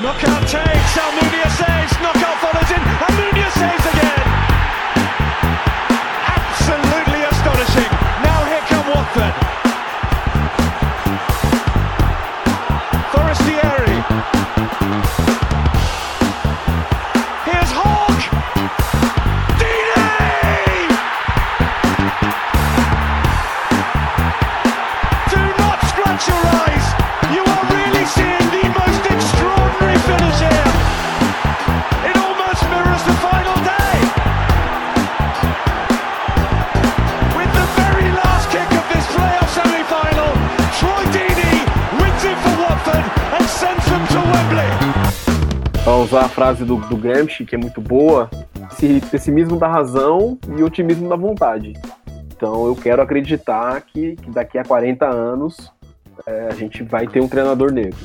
Knockout takes, Almunia saves, knockout follows in, Almunia usar a frase do, do Gramsci, que é muito boa, esse pessimismo da razão e otimismo da vontade. Então eu quero acreditar que, que daqui a 40 anos é, a gente vai ter um treinador negro.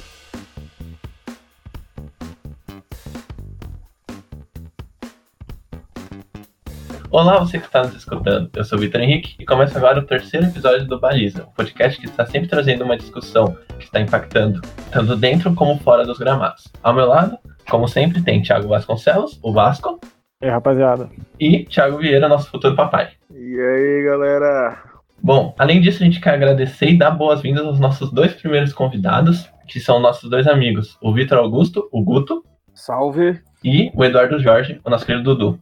Olá, você que está nos escutando. Eu sou o Vitor Henrique e começa agora o terceiro episódio do Baliza, um podcast que está sempre trazendo uma discussão que está impactando tanto dentro como fora dos gramados. Ao meu lado, como sempre, tem Thiago Vasconcelos, o Vasco, E aí, rapaziada? e Thiago Vieira, nosso futuro papai. E aí, galera? Bom, além disso, a gente quer agradecer e dar boas-vindas aos nossos dois primeiros convidados, que são nossos dois amigos, o Vitor Augusto, o Guto, Salve! e o Eduardo Jorge, o nosso querido Dudu.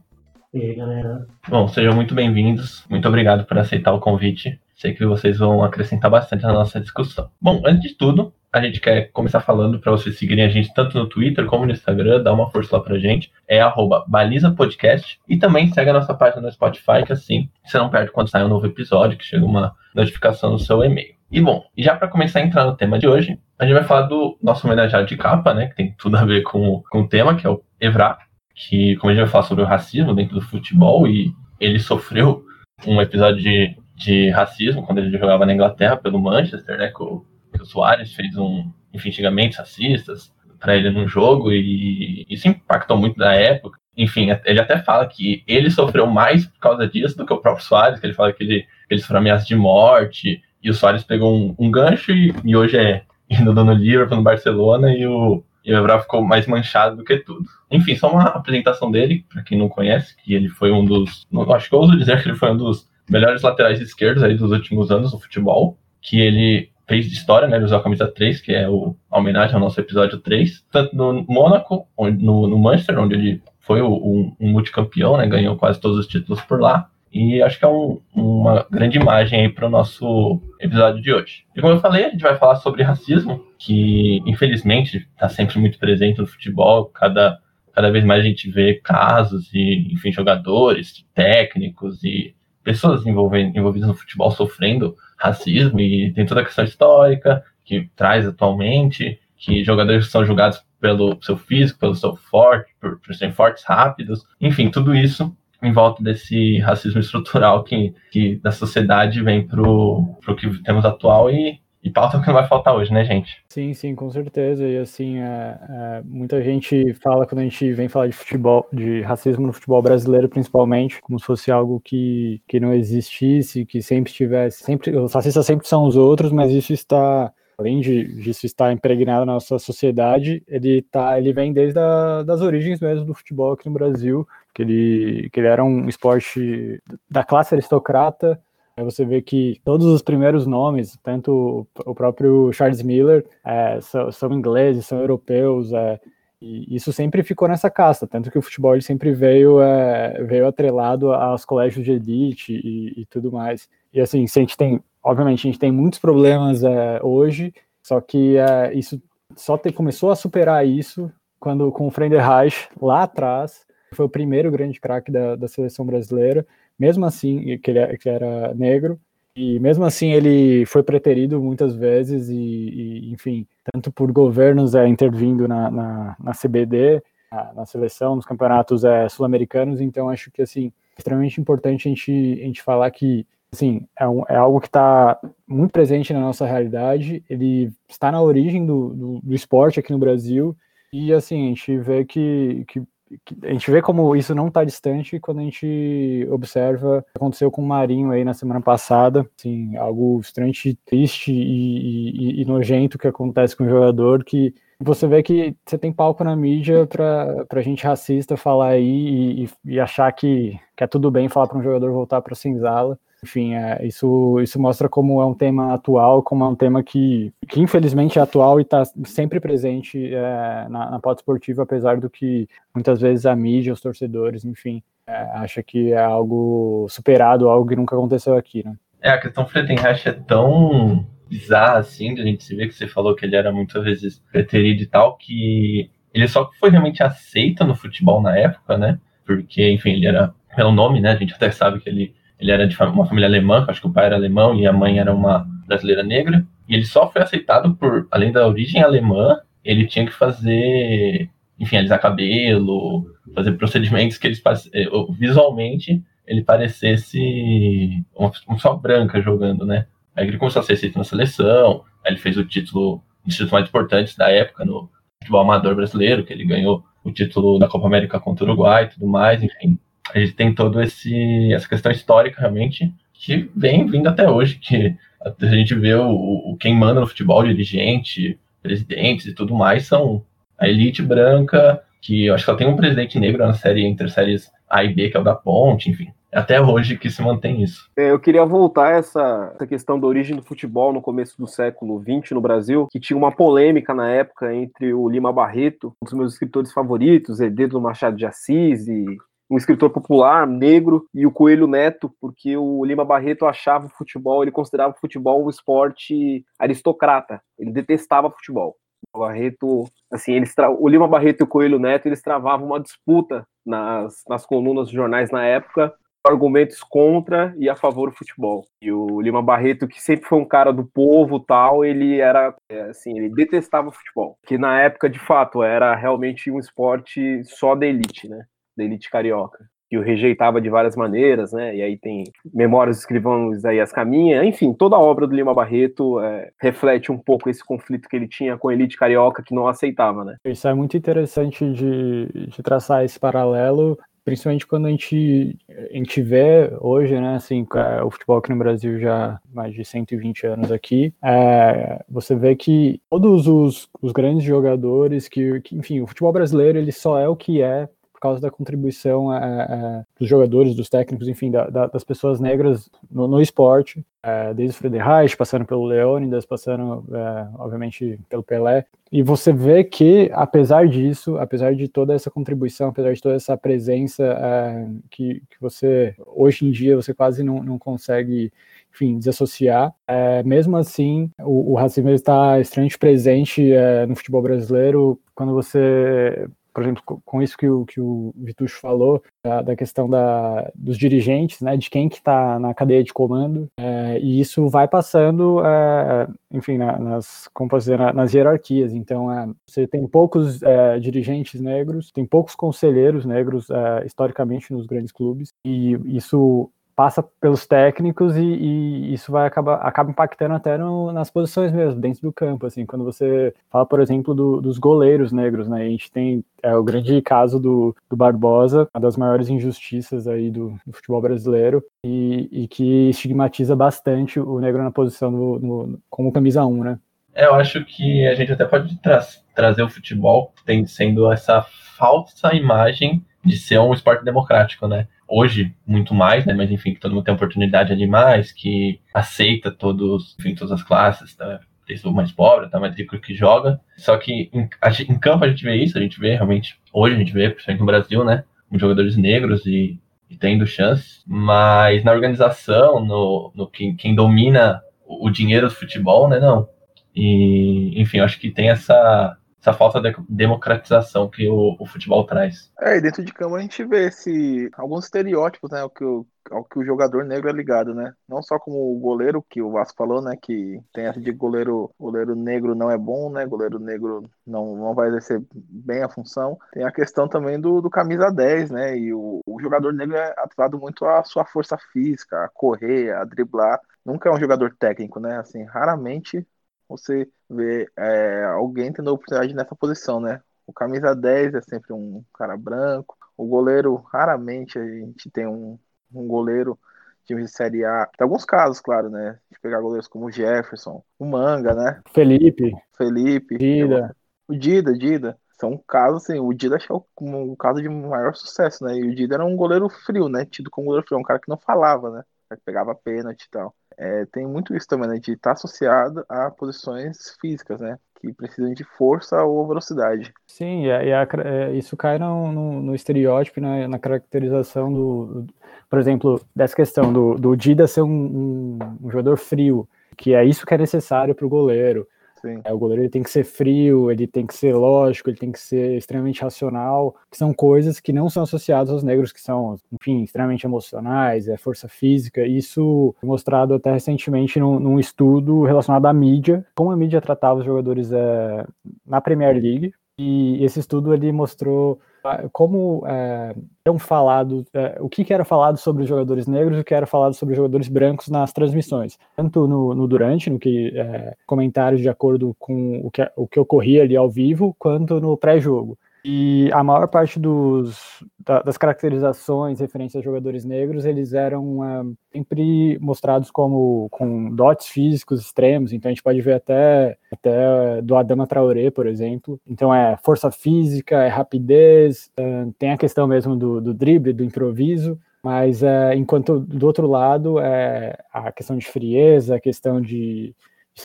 E aí, galera? Bom, sejam muito bem-vindos. Muito obrigado por aceitar o convite. Sei que vocês vão acrescentar bastante na nossa discussão. Bom, antes de tudo, a gente quer começar falando para vocês seguirem a gente tanto no Twitter como no Instagram, dá uma força lá pra gente. É arroba Baliza Podcast. E também segue a nossa página no Spotify, que assim você não perde quando sai um novo episódio, que chega uma notificação no seu e-mail. E bom, já para começar a entrar no tema de hoje, a gente vai falar do nosso homenageado de capa, né? Que tem tudo a ver com, com o tema, que é o Evra, que, como a gente vai falar sobre o racismo dentro do futebol, e ele sofreu um episódio de, de racismo quando ele jogava na Inglaterra pelo Manchester, né? Que o, o Soares fez um, enfim, xingamentos racistas para ele num jogo, e isso impactou muito na época. Enfim, ele até fala que ele sofreu mais por causa disso do que o próprio Soares, que ele fala que ele, que ele sofreu de morte, e o Soares pegou um, um gancho e, e hoje é indo no Liverpool, no Barcelona, e o, e o Evra ficou mais manchado do que tudo. Enfim, só uma apresentação dele, para quem não conhece, que ele foi um dos. Acho que eu ouso dizer que ele foi um dos melhores laterais esquerdos aí dos últimos anos no futebol, que ele fez história, né? Ele usou a camisa 3, que é o, a homenagem ao nosso episódio 3, tanto no Mônaco, no, no Manchester, onde ele foi o- um, um multicampeão, né? Ganhou quase todos os títulos por lá. E acho que é um- uma grande imagem aí para o nosso episódio de hoje. E como eu falei, a gente vai falar sobre racismo, que infelizmente está sempre muito presente no futebol. Cada, cada vez mais a gente vê casos e, enfim, jogadores, técnicos e pessoas envolvidas no futebol sofrendo racismo e tem toda a questão histórica que traz atualmente, que jogadores são julgados pelo seu físico, pelo seu forte, por, por serem fortes, rápidos, enfim, tudo isso em volta desse racismo estrutural que, que da sociedade vem pro, pro que temos atual e, e pauta que não vai faltar hoje, né, gente? Sim, sim, com certeza. E assim, é, é, muita gente fala quando a gente vem falar de futebol, de racismo no futebol brasileiro, principalmente, como se fosse algo que, que não existisse, que sempre tivesse, sempre, os racistas sempre são os outros, mas isso está, além de disso estar impregnado na nossa sociedade, ele tá, ele vem desde a, das origens mesmo do futebol aqui no Brasil, que ele, que ele era um esporte da classe aristocrata. Aí você vê que todos os primeiros nomes, tanto o próprio Charles Miller, é, são, são ingleses, são europeus, é, e isso sempre ficou nessa casta, tanto que o futebol sempre veio, é, veio atrelado aos colégios de elite e, e, tudo mais. E assim, a gente tem, obviamente, a gente tem muitos problemas é, hoje, só que é, isso só te, começou a superar isso quando com o Frenderreich lá atrás foi o primeiro grande craque da, da, seleção brasileira, mesmo assim, que ele que era negro, e mesmo assim ele foi preterido muitas vezes, e, e enfim, tanto por governos é, intervindo na, na, na CBD, na, na, seleção, nos campeonatos é, sul-americanos, então acho que, assim, é extremamente importante a gente, a gente falar que, assim, é, um, é algo que está muito presente na nossa realidade, ele está na origem do, do, do esporte aqui no Brasil, e, assim, a gente vê que, que a gente vê como isso não está distante quando a gente observa o que aconteceu com o Marinho aí na semana passada, assim, algo extremamente triste e, e, e, nojento que acontece com o jogador que você vê que você tem palco na mídia pra, pra gente racista falar aí e, e, achar que, que é tudo bem falar para um jogador voltar para senzala. Enfim, é, isso, isso mostra como é um tema atual, como é um tema que, que infelizmente é atual e está sempre presente é, na, na pauta esportiva, apesar do que muitas vezes a mídia, os torcedores, enfim, é, acha que é algo superado, algo que nunca aconteceu aqui, né? É, a questão Freitenreich é tão bizarra assim, a gente se ver que você falou que ele era muitas vezes preterido e tal, que ele só foi realmente aceito no futebol na época, né? Porque, enfim, ele era, pelo nome, né? A gente até sabe que ele ele era de uma família alemã, acho que o pai era alemão e a mãe era uma brasileira negra. E ele só foi aceitado por, além da origem alemã, ele tinha que fazer, enfim, alisar cabelo, fazer procedimentos que eles eh, visualmente ele parecesse uma pessoa branca jogando, né? Aí ele começou a ser aceito na seleção, aí ele fez o título, um dos títulos mais importantes da época no futebol amador brasileiro, que ele ganhou o título da Copa América contra o Uruguai e tudo mais, enfim a gente tem todo esse essa questão histórica realmente que vem vindo até hoje, que a gente vê o, o quem manda no futebol, dirigente, presidentes e tudo mais são a elite branca, que eu acho que só tem um presidente negro na série entre séries A e B, que é o da Ponte, enfim. É até hoje que se mantém isso. É, eu queria voltar a essa, essa questão da origem do futebol no começo do século XX no Brasil, que tinha uma polêmica na época entre o Lima Barreto, um dos meus escritores favoritos, herdeiro do Machado de Assis e um escritor popular negro e o Coelho Neto, porque o Lima Barreto achava o futebol, ele considerava o futebol um esporte aristocrata, ele detestava futebol. O Barreto, assim, eles o Lima Barreto e o Coelho Neto, eles travavam uma disputa nas, nas colunas dos jornais na época, argumentos contra e a favor do futebol. E o Lima Barreto, que sempre foi um cara do povo tal, ele era, é, assim, ele detestava futebol. Que na época, de fato, era realmente um esporte só da elite, né? Da elite carioca, que o rejeitava de várias maneiras, né? E aí tem Memórias do Escrivão Isaías Caminha, enfim, toda a obra do Lima Barreto é, reflete um pouco esse conflito que ele tinha com a elite carioca que não aceitava, né? Isso é muito interessante de, de traçar esse paralelo principalmente quando a gente, a gente vê hoje, né, assim, é, o futebol aqui no Brasil já mais de 120 anos aqui, é, você vê que todos os, os grandes jogadores, que, que, enfim, o futebol brasileiro ele só é o que é causa da contribuição é, é, dos jogadores, dos técnicos, enfim, da, da, das pessoas negras no, no esporte, é, desde o Frederich, passando pelo Leônidas, passando, obviamente, pelo Pelé. E você vê que, apesar disso, apesar de toda essa contribuição, apesar de toda essa presença que, que você, hoje em dia, você quase não, não consegue enfim, desassociar. É, mesmo assim, o, o racismo está extremamente presente é, no futebol brasileiro. Quando você por exemplo, com isso que o, que o Vitucho falou, da, da questão da, dos dirigentes, né, de quem que está na cadeia de comando, é, e isso vai passando, é, enfim, na, nas, como posso dizer, nas hierarquias. Então, é, você tem poucos dirigentes negros, tem poucos conselheiros negros, historicamente, nos grandes clubes, e isso passa pelos técnicos e, e, isso vai acabar acaba impactando até no, nas posições mesmo, dentro do campo, assim, quando você fala, por exemplo, do, dos goleiros negros, né, a gente tem é, o grande caso do, do Barbosa, uma das maiores injustiças aí do, do futebol brasileiro e, e, que estigmatiza bastante o negro na posição do, no, como camisa 1, né. É, eu acho que a gente até pode tra trazer o futebol tem sendo essa falsa imagem de ser um esporte democrático, né? Hoje muito mais, né? Mas enfim, que todo mundo tem oportunidade ali mais, que aceita todos, enfim, todas as classes, tá? Desde o mais pobre, tá mais rico que joga. Só que em, em, campo a gente vê isso, a gente vê realmente, hoje a gente vê, principalmente no Brasil, né? Jogadores negros e, e tendo chance, mas na organização, no, no quem, quem domina o, dinheiro do futebol, né? Não. E, enfim, acho que tem essa, essa falta de democratização que o, o, futebol traz. É, e dentro de campo a gente vê esse, alguns estereótipos, né, ao que, o, ao que o jogador negro é ligado, né? Não só como o goleiro, que o Vasco falou, né, que tem essa de goleiro, goleiro negro não é bom, né, goleiro negro não, não vai exercer bem a função. Tem a questão também do, do camisa 10, né, e o, o jogador negro é atrelado muito à sua força física, a correr, a driblar. Nunca é um jogador técnico, né, assim, raramente você vê é, alguém tendo oportunidade nessa posição, né? O camisa 10 é sempre um cara branco. O goleiro, raramente a gente tem um, um goleiro time de Série A. Tem alguns casos, claro, né? De pegar goleiros como o Jefferson, o Manga, né? Felipe. Felipe. Vida. O Dida, Dida. São casos, assim, o Dida acho que é o, um caso de maior sucesso, né? E o Dida era um goleiro frio, né? Tido como goleiro frio, um cara que não falava, né? Que pegava pênalti e tal. É, tem muito isso também, né? De estar tá associado a posições físicas, né? Que precisam de força ou velocidade. Sim, e, a, é, isso cai no, no, no estereótipo, na, na caracterização do, por exemplo, dessa questão do, do Dida ser um, um, um jogador frio, que é isso que é necessário para o goleiro. É, o goleiro ele tem que ser frio, ele tem que ser lógico, ele tem que ser extremamente racional, que são coisas que não são associadas aos negros, que são, enfim, extremamente emocionais, é força física. Isso foi mostrado até recentemente num, num estudo relacionado à mídia, como a mídia tratava os jogadores é, na Premier League. E esse estudo ele mostrou como é, eram falado, é, o que, que, era falado sobre os jogadores negros e o que era falado sobre os jogadores brancos nas transmissões, tanto no, no durante, no que é, comentários de acordo com o que, o que ocorria ali ao vivo, quanto no pré-jogo. E a maior parte dos, da, das caracterizações referentes a jogadores negros, eles eram uh, sempre mostrados como com dotes físicos extremos. Então a gente pode ver até, até do Adama Traoré, por exemplo. Então é força física, é rapidez, uh, tem a questão mesmo do, do drible, do improviso. Mas enquanto do outro lado é a questão de frieza, a questão de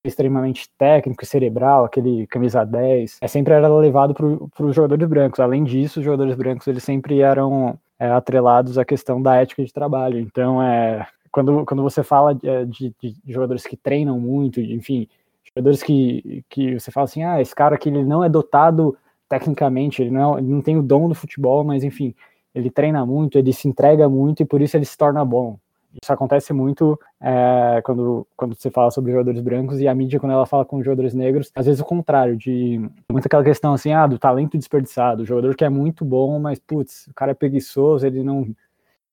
extremamente técnico e cerebral, aquele camisa 10, é, sempre era levado para os jogadores brancos. Além disso, os jogadores brancos eles sempre eram é, atrelados à questão da ética de trabalho. Então, é, quando, quando você fala de, de, de jogadores que treinam muito, enfim, jogadores que, que você fala assim, ah, esse cara aqui ele não é dotado tecnicamente, ele não, ele não tem o dom do futebol, mas enfim, ele treina muito, ele se entrega muito e por isso ele se torna bom. Isso acontece muito é, quando, quando você fala sobre jogadores brancos e a mídia, quando ela fala com jogadores negros, às vezes o contrário, de muito aquela questão assim, ah, do talento desperdiçado, o jogador que é muito bom, mas putz, o cara é preguiçoso, ele não,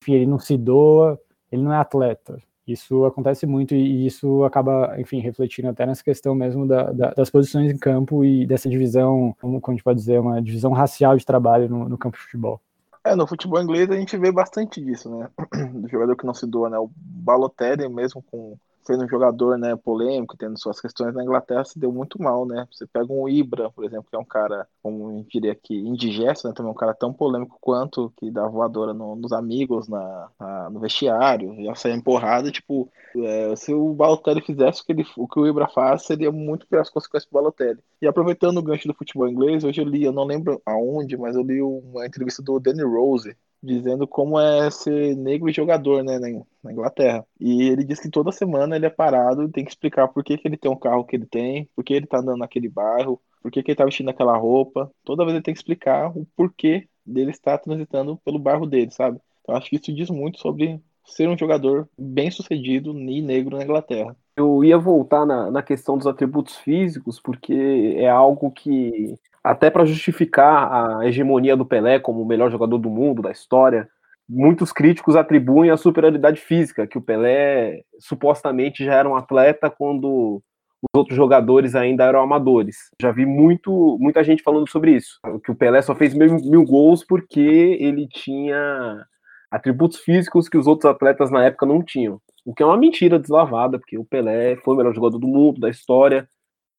enfim, ele não se doa, ele não é atleta. Isso acontece muito e isso acaba, enfim, refletindo até nessa questão mesmo da, da, das posições em campo e dessa divisão, como, como a gente pode dizer, uma divisão racial de trabalho no, no campo de futebol. É, no futebol inglês a gente vê bastante disso, né? Do jogador que não se doa, né? O Balotelli mesmo com sendo um jogador né, polêmico, tendo suas questões na Inglaterra, se deu muito mal, né? Você pega um Ibra, por exemplo, que é um cara, como eu diria aqui, indigesto, né? Também um cara tão polêmico quanto, que dá voadora no, nos amigos, na, na, no vestiário, já sai empurrado, tipo, é, se o Balotelli fizesse o que, ele, o que o Ibra faz, seria muito pior as consequências pro Balotelli. E aproveitando o gancho do futebol inglês, hoje eu li, eu não lembro aonde, mas eu li uma entrevista do Danny Rose, dizendo como é ser negro e jogador né, na Inglaterra. E ele diz que toda semana ele é parado e tem que explicar por que, que ele tem um carro que ele tem, por que ele tá andando naquele bairro, por que, que ele tá vestindo aquela roupa. Toda vez ele tem que explicar o porquê dele estar transitando pelo bairro dele, sabe? Então acho que isso diz muito sobre ser um jogador bem sucedido e negro na Inglaterra. Eu ia voltar na, na questão dos atributos físicos, porque é algo que até para justificar a hegemonia do Pelé como o melhor jogador do mundo, da história, muitos críticos atribuem a superioridade física, que o Pelé supostamente já era um atleta quando os outros jogadores ainda eram amadores. Já vi muito, muita gente falando sobre isso, que o Pelé só fez mil, mil gols porque ele tinha atributos físicos que os outros atletas na época não tinham. O que é uma mentira deslavada, porque o Pelé foi o melhor jogador do mundo, da história,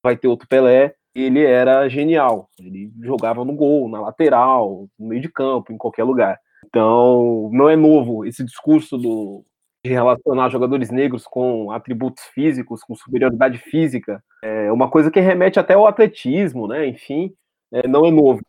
vai ter outro Pelé, ele era genial. Ele jogava no gol, na lateral, no meio de campo, em qualquer lugar. Então, não é novo esse discurso do, de relacionar jogadores negros com atributos físicos, com superioridade física. É uma coisa que remete até ao atletismo, né? Enfim, é, não é novo.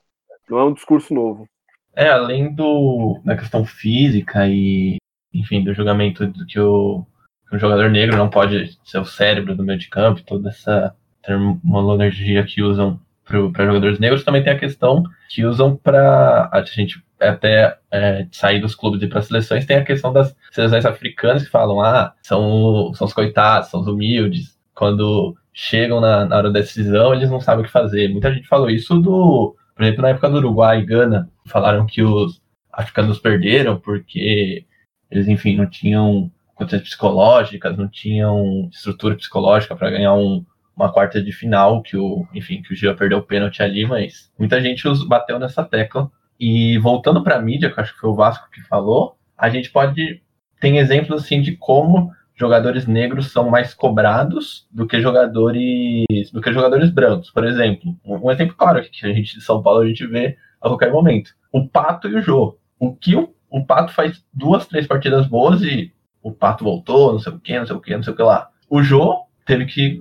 Não é um discurso novo. É, além do, da questão física e, enfim, do julgamento do que o, que o jogador negro não pode ser o cérebro do meio de campo, toda essa terminologia que usam para jogadores negros, também tem a questão que usam para a gente até é, sair dos clubes e para seleções, tem a questão das seleções africanas que falam, ah, são, são os coitados, são os humildes, quando chegam na, na hora da decisão, eles não sabem o que fazer. Muita gente falou isso do, por exemplo, na época do Uruguai e Gana, falaram que os africanos perderam porque eles, enfim, não tinham condições psicológicas, não tinham estrutura psicológica para ganhar um, uma quarta de final, que o, enfim, que o Gil perdeu o pênalti ali, mas muita gente bateu nessa tecla. E voltando para a mídia, que acho que foi o Vasco que falou, a gente pode tem exemplos assim de como jogadores negros são mais cobrados do que jogadores do que jogadores brancos. Por exemplo, um exemplo claro que a gente de São Paulo a gente vê a qualquer momento. O Pato e o Jô. O que o, o Pato faz duas, três partidas boas e o Pato voltou, não sei o que, não sei o que, não sei o que lá. O Jô teve que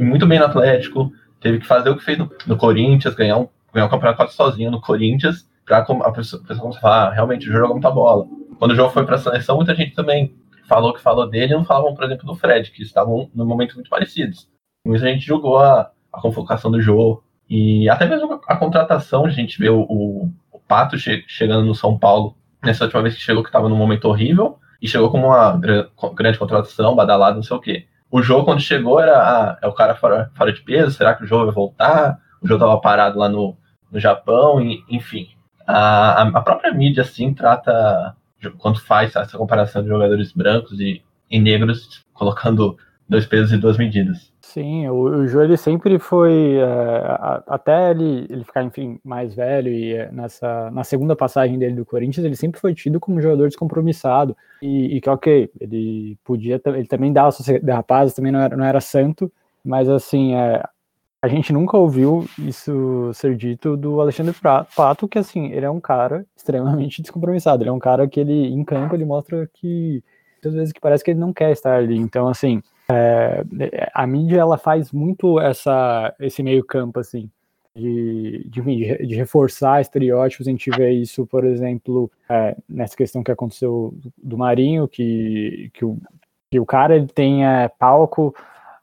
muito bem no Atlético, teve que fazer o que fez no, no Corinthians, ganhar um, ganhar um campeonato sozinho no Corinthians, pra a pessoa, a falar, ah, realmente o Jô joga muita bola. Quando o Jô foi pra seleção, muita gente também falou que falou dele e não falavam, por exemplo, do Fred, que estavam no momento muito parecidos. Muita gente jogou a, a convocação do Jô, e até mesmo a, a contratação, a gente vê o, o, o Pato che, chegando no São Paulo, nessa última vez que chegou, que estava num momento horrível, e chegou como uma grande contratação, badalado, não sei o quê. O jogo, quando chegou, era ah, é o cara fora, fora de peso, será que o jogo vai voltar? O jogo estava parado lá no, no Japão, e, enfim. A, a própria mídia, assim, trata, quando faz essa comparação de jogadores brancos e, e negros, colocando dois pesos e duas medidas. Sim, o, o Jô ele sempre foi, é, até ele, ele ficar, enfim, mais velho e é, nessa, na segunda passagem dele do Corinthians, ele sempre foi tido como jogador descompromissado. E, e que, ok, ele podia, ele também dava da rapaz, também não era, não era santo, mas assim, é, a gente nunca ouviu isso ser dito do Alexandre Pato, que assim, ele é um cara extremamente descompromissado, ele é um cara que ele, em campo, ele mostra que, muitas vezes que parece que ele não quer estar ali, então assim, é, a mídia ela faz muito essa, esse meio campo assim de, de, de, reforçar estereótipos. A gente vê isso, por exemplo, é, nessa questão que aconteceu do Marinho, que, que, o, que o cara ele tem é, palco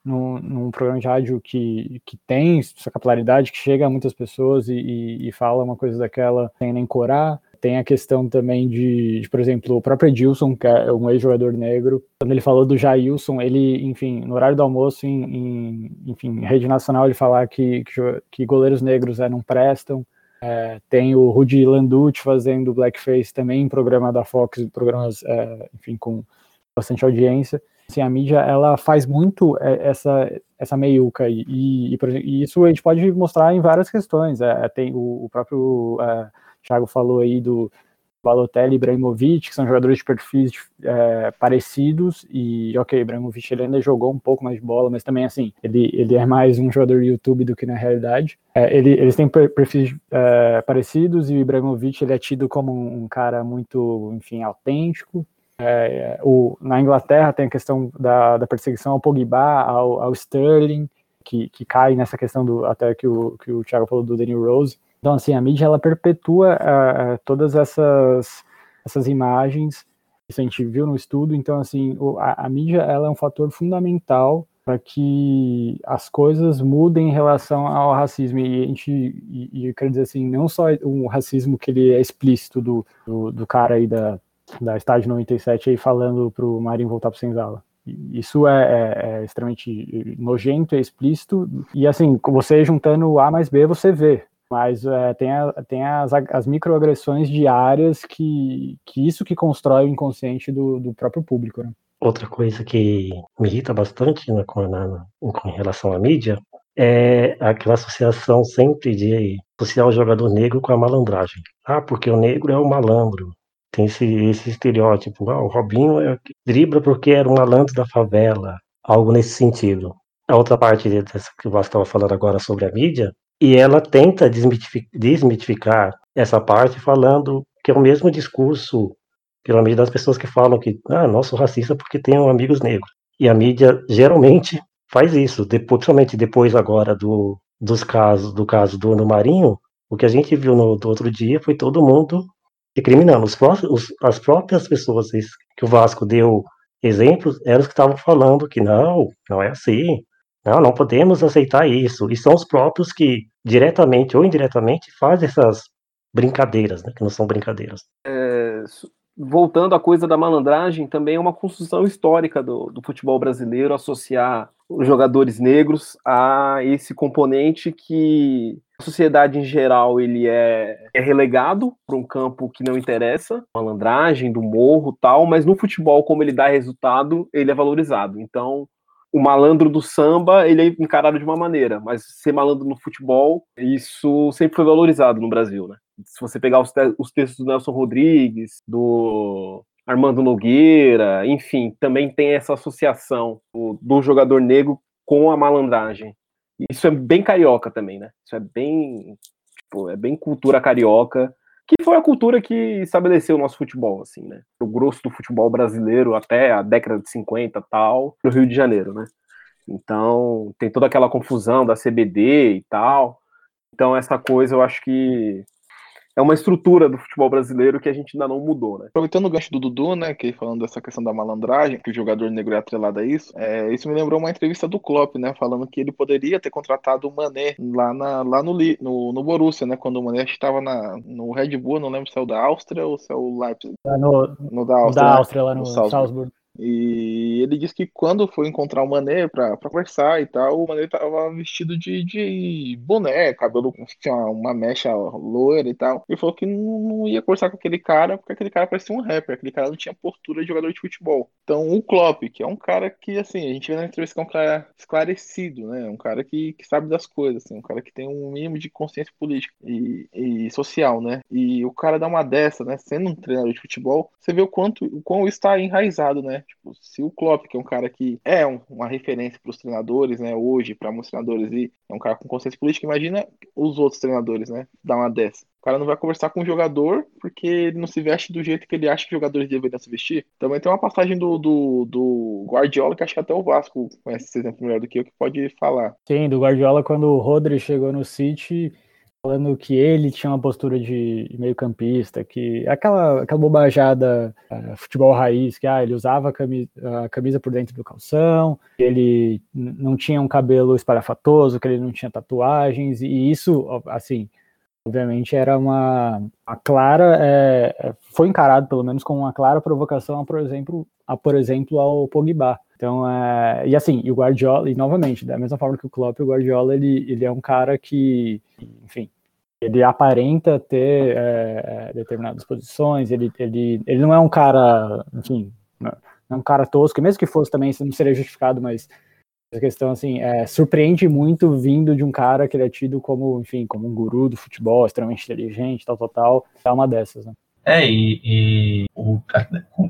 num, num, programa de rádio que, que tem essa capilaridade, que chega a muitas pessoas e, e, e fala uma coisa daquela sem nem corar. Tem a questão também de, de por exemplo, o próprio Edilson, que é um ex-jogador negro, quando ele falou do Jailson, ele, enfim, no horário do almoço, em, em enfim, rede nacional, ele falar que, que, que goleiros negros é, não prestam. É, tem o Rudy Landucci fazendo blackface também em programa da Fox, programas, é, enfim, com bastante audiência. Assim, a mídia, ela faz muito é, essa, essa meiuca e, e, e, isso a gente pode mostrar em várias questões. É, tem o, o próprio é, Thiago falou aí do Balotelli e Ibrahimovic, que são jogadores de perfis é, parecidos, e ok, Ibrahimovic ele ainda jogou um pouco mais de bola, mas também assim, ele, ele é mais um jogador YouTube do que na realidade. É, ele, eles têm perfis é, parecidos, e o Ibrahimovic ele é tido como um, um cara muito, enfim, autêntico, é, o, na Inglaterra tem a questão da, da perseguição ao Pogba, ao, ao Sterling, que, que cai nessa questão do até que o, que o Thiago falou do Daniel Rose. Então, assim, a mídia ela perpetua uh, todas essas, essas imagens, isso a gente viu no estudo. Então, assim, o, a, a, mídia ela é um fator fundamental para que as coisas mudem em relação ao racismo. E a gente, e, e eu quero dizer assim, não só o racismo que ele é explícito do, do, do cara aí da, da Estádio 97 aí falando para o Marinho voltar para Senzala. Isso é, é, é, extremamente nojento, é explícito, e assim, você juntando A mais B, você vê mas é, tem, a, tem as, as microagressões diárias que, que isso que constrói o inconsciente do, do próprio público. Né? Outra coisa que me irrita bastante né, com, na, com relação à mídia é aquela associação sempre de associar o jogador negro com a malandragem. Ah, porque o negro é o malandro. Tem esse, esse estereótipo. Ah, o Robinho é, dribla porque era um malandro da favela. Algo nesse sentido. A outra parte dessa que você estava falando agora sobre a mídia e ela tenta desmitificar essa parte falando que é o mesmo discurso pela mídia das pessoas que falam que, ah, nosso racista porque tem amigos negros. E a mídia geralmente faz isso, principalmente depois agora do, dos casos, do caso do Ano Marinho, o que a gente viu no outro dia foi todo mundo recriminando. Os, os, as próprias pessoas que o Vasco deu exemplos eram os que estavam falando que não, não é assim, não, não podemos aceitar isso. E são os próprios que, diretamente ou indiretamente, fazem essas brincadeiras, né, que não são brincadeiras. É, voltando à coisa da malandragem, também é uma construção histórica do, do futebol brasileiro associar os jogadores negros a esse componente que a sociedade em geral ele é, é relegado para um campo que não interessa, malandragem, do morro tal, mas no futebol, como ele dá resultado, ele é valorizado. Então, o malandro do samba, ele é encarado de uma maneira, mas ser malandro no futebol, isso sempre foi valorizado no Brasil, né? Se você pegar os, te os textos do Nelson Rodrigues, do Armando Nogueira, enfim, também tem essa associação do, do jogador negro com a malandragem. Isso é bem carioca também, né? Isso é bem, tipo, é bem cultura carioca, que foi a cultura que estabeleceu o nosso futebol, assim, né? O grosso do futebol brasileiro até a década de 50 tal, no Rio de Janeiro, né? Então, tem toda aquela confusão da CBD e tal. Então, essa coisa eu acho que é uma estrutura do futebol brasileiro que a gente ainda não mudou, né? Aproveitando o gancho do Dudu, né, que falando dessa questão da malandragem, que o jogador negro é atrelado a isso, é, isso me lembrou uma entrevista do Klopp, né, falando que ele poderia ter contratado o Mané lá, na, lá no, no, no Borussia, né, quando o Mané estava na, no Red Bull, não lembro se é o da Áustria ou se é o Leipzig. no, no da Áustria, da Áustria né? lá no, no Salzburg. Salzburg. E ele disse que quando foi encontrar o Mané pra conversar e tal, o Mané tava vestido de, de boné, cabelo com tinha uma mecha loira e tal. Ele falou que não, não, ia conversar com aquele cara, porque aquele cara parecia um rapper, aquele cara não tinha postura de jogador de futebol. Então o Klopp, que é um cara que, assim, a gente vê na entrevista que é um cara esclarecido, né? Um cara que, que sabe das coisas, assim, um cara que tem um mínimo de consciência política e, e social, né? E o cara dá uma dessa, né? Sendo um treinador de futebol, você vê o quanto, o quão está enraizado, né? Tipo, se o Klopp, que é um cara que é um, uma referência para os treinadores, né, hoje, para muitos treinadores, e é um cara com consciência política, imagina os outros treinadores, né, dar uma dessa. O cara não vai conversar com o jogador porque ele não se veste do jeito que ele acha que os jogadores deveriam se vestir. Também tem uma passagem do, do, do Guardiola, que acho que até o Vasco conhece esse exemplo melhor do que eu, que pode falar. Sim, do Guardiola, quando o Rodri chegou no City, falando que ele tinha uma postura de meio-campista, que aquela, aquela bobajada uh, futebol raiz, que ah, ele usava a camisa, a camisa, por dentro do calção, que ele não tinha um cabelo esparafatoso, que ele não tinha tatuagens, e isso, assim, obviamente era uma a clara é, é, foi encarado pelo menos como uma clara provocação, a, por exemplo, a, por exemplo ao Pogba. Então, é, e assim, e o Guardiola, e novamente, da mesma forma que o Klopp, o Guardiola, ele, ele é um cara que, enfim, ele aparenta ter é, é determinadas posições, ele, ele, ele não é um cara, enfim, não é um cara tosco, mesmo que fosse também, isso não seria justificado, mas a questão, assim, é, surpreende muito vindo de um cara que ele é tido como, enfim, como um guru do futebol, extremamente inteligente, tal, tal, tal, é uma dessas, né? É, e, e o,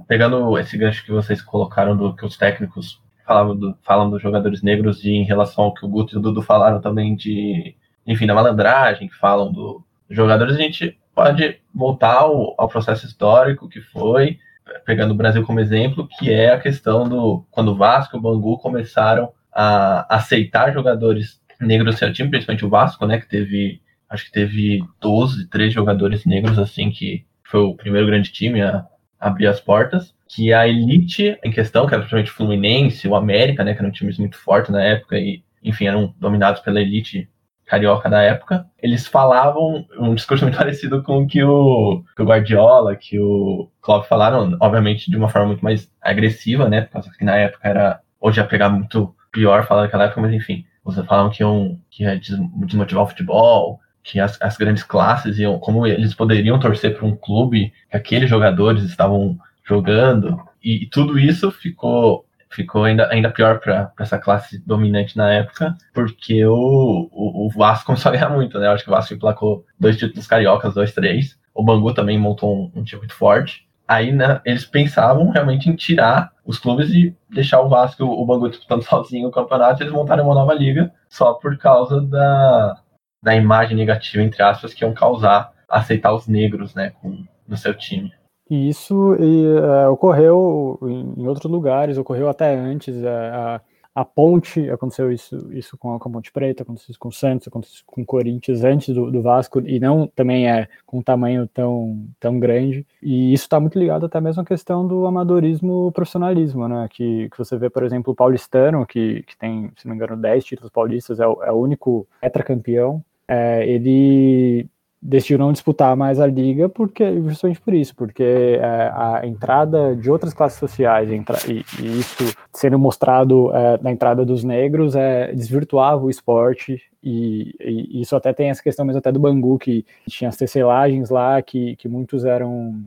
pegando esse gancho que vocês colocaram do que os técnicos falavam do, falam dos jogadores negros e em relação ao que o Guto e o Dudu falaram também de, enfim, da malandragem, que falam do, jogadores, a gente pode voltar ao, ao processo histórico que foi, pegando o Brasil como exemplo, que é a questão do quando o Vasco e o Bangu começaram a aceitar jogadores negros no seu time, principalmente o Vasco, né, que teve, acho que teve 12, 13 jogadores negros assim que foi o primeiro grande time a abrir as portas, que a elite em questão, que era principalmente o Fluminense, o América, né, que eram times muito fortes na época e, enfim, eram dominados pela elite carioca da época, eles falavam um discurso muito parecido com o que o, que o Guardiola, que o Klopp falaram, obviamente de uma forma muito mais agressiva, né, porque na época era, hoje ia pegar muito pior falar naquela época, mas enfim, vocês falavam que que ia desmotivar o futebol, que as, as grandes classes iam, como eles poderiam torcer para um clube que aqueles jogadores estavam jogando, e, e tudo isso ficou ficou ainda, ainda pior para essa classe dominante na época, porque o, o, o, Vasco começou a ganhar muito, né? Eu acho que o Vasco emplacou dois títulos cariocas, dois, três. O Bangu também montou um, um time muito forte. Aí né, eles pensavam realmente em tirar os clubes e deixar o Vasco, o Bangu disputando sozinho o campeonato, eles montaram uma nova liga só por causa da, da imagem negativa, entre aspas, que iam causar aceitar os negros né, com, no seu time. E isso e, uh, ocorreu em, outros lugares, ocorreu até antes. Uh, a, a Ponte, aconteceu isso, isso com a, com a Ponte Preta, aconteceu isso com o Santos, aconteceu isso com o Corinthians antes do, do Vasco, e não também é com um tamanho tão, tão grande. E isso está muito ligado até mesmo à questão do amadorismo profissionalismo, né? Que, que você vê, por exemplo, o paulistano, que, que tem, se não me engano, 10 títulos paulistas, é o, é o único tetracampeão é, ele decidiu não disputar mais a liga porque justamente por isso, porque é, a entrada de outras classes sociais entra, e, e, isso sendo mostrado é, na entrada dos negros é, desvirtuava o esporte e, e, isso até tem essa questão mesmo até do Bangu que tinha as tecelagens lá que, que muitos eram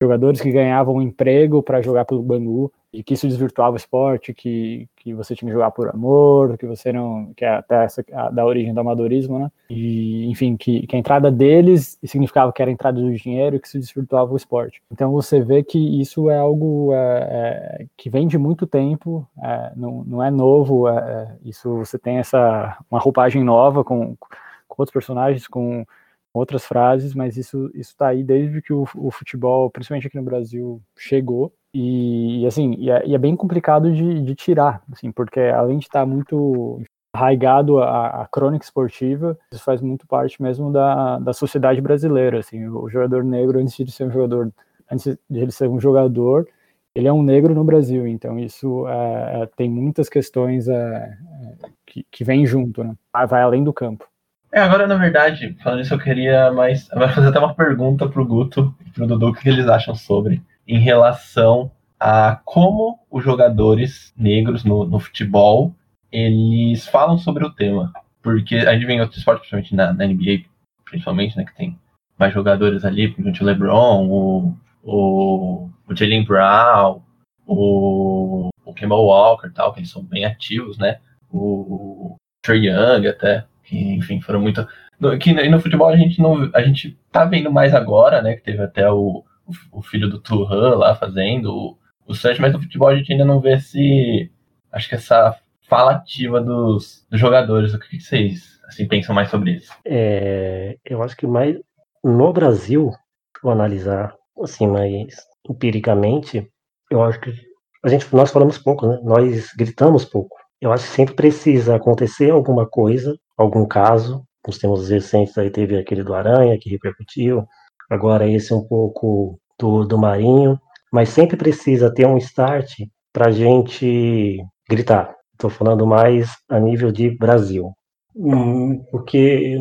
jogadores que ganhavam emprego para jogar pelo Bangu e que isso desvirtuava o esporte, que, que você tinha que jogar por amor, que você não. que é até essa da origem do amadorismo, né? E, enfim, que, que a entrada deles significava que era a entrada do dinheiro e que isso desvirtuava o esporte. Então você vê que isso é algo é, é, que vem de muito tempo, é, não, não é novo, é, é, isso você tem essa uma roupagem nova com, com outros personagens, com outras frases, mas isso está aí desde que o, o, futebol, principalmente aqui no Brasil, chegou. E, assim, e é, e é bem complicado de, de, tirar, assim, porque além de estar muito arraigado a, crônica esportiva, isso faz muito parte mesmo da, da sociedade brasileira, assim, o jogador negro, antes de ser um jogador, antes de ele ser um jogador, ele é um negro no Brasil, então isso é, é tem muitas questões é, é que, que vem junto, né? vai além do campo. É, agora, na verdade, falando isso, eu queria mais. Fazer até uma pergunta pro Guto e pro Dudu o que eles acham sobre, em relação a como os jogadores negros no, no futebol eles falam sobre o tema. Porque a gente vê em outros esportes, principalmente na, na, NBA, principalmente, né, que tem mais jogadores ali, principalmente o LeBron, o, o, o Jalen Brown, o, o Kemba Walker tal, que eles são bem ativos, né? O, o Trey Young até que, enfim, foram muito. No, que no futebol a gente não. A gente tá vendo mais agora, né? Que teve até o, o, filho do Turhan lá fazendo o, o Sancho, mas no futebol a gente ainda não vê esse. Acho que essa fala ativa dos, dos jogadores. O que vocês assim, pensam mais sobre isso? É, eu acho que mais no Brasil, vou analisar assim, mais empiricamente, eu acho que a gente, nós falamos pouco, né? Nós gritamos pouco. Eu acho que sempre precisa acontecer alguma coisa algum caso. Nos tempos recentes aí teve aquele do Aranha que repercutiu, agora esse um pouco do, do Marinho, mas sempre precisa ter um start para a gente gritar. Estou falando mais a nível de Brasil. Hum, porque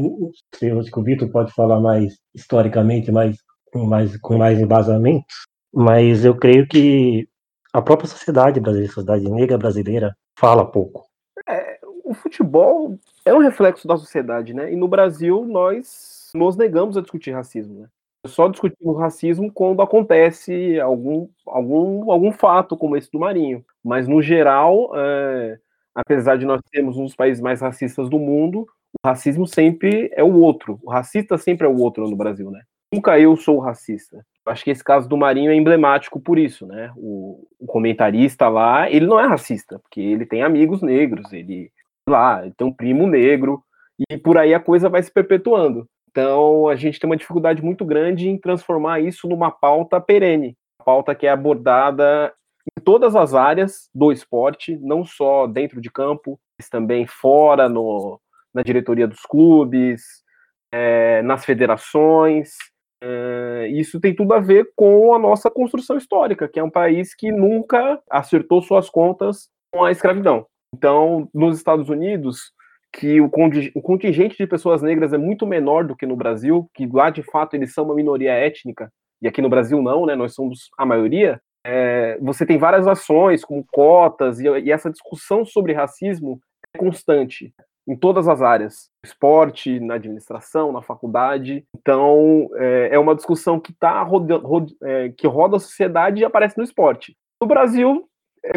eu acho que o Vitor pode falar mais historicamente, mais, mais, com mais embasamento, mas eu creio que a própria sociedade brasileira, a sociedade negra brasileira, fala pouco. O futebol é um reflexo da sociedade, né? E no Brasil nós nos negamos a discutir racismo, né? Só discutimos racismo quando acontece algum, algum, algum fato como esse do Marinho. Mas no geral, é, apesar de nós termos um dos países mais racistas do mundo, o racismo sempre é o outro. O racista sempre é o outro no Brasil, né? Nunca eu sou racista. Acho que esse caso do Marinho é emblemático por isso, né? O, o comentarista lá, ele não é racista, porque ele tem amigos negros, ele lá, tem um primo negro, e por aí a coisa vai se perpetuando. Então a gente tem uma dificuldade muito grande em transformar isso numa pauta perene, pauta que é abordada em todas as áreas do esporte, não só dentro de campo, mas também fora, no, na diretoria dos clubes, é, nas federações. É, isso tem tudo a ver com a nossa construção histórica, que é um país que nunca acertou suas contas com a escravidão. Então, nos Estados Unidos, que o contingente de pessoas negras é muito menor do que no Brasil, que lá de fato eles são uma minoria étnica, e aqui no Brasil não, né? Nós somos a maioria. É, você tem várias ações, como cotas, e, e, essa discussão sobre racismo é constante em todas as áreas, esporte, na administração, na faculdade. Então, é, é uma discussão que tá roda, roda, é, que roda a sociedade e aparece no esporte. No Brasil,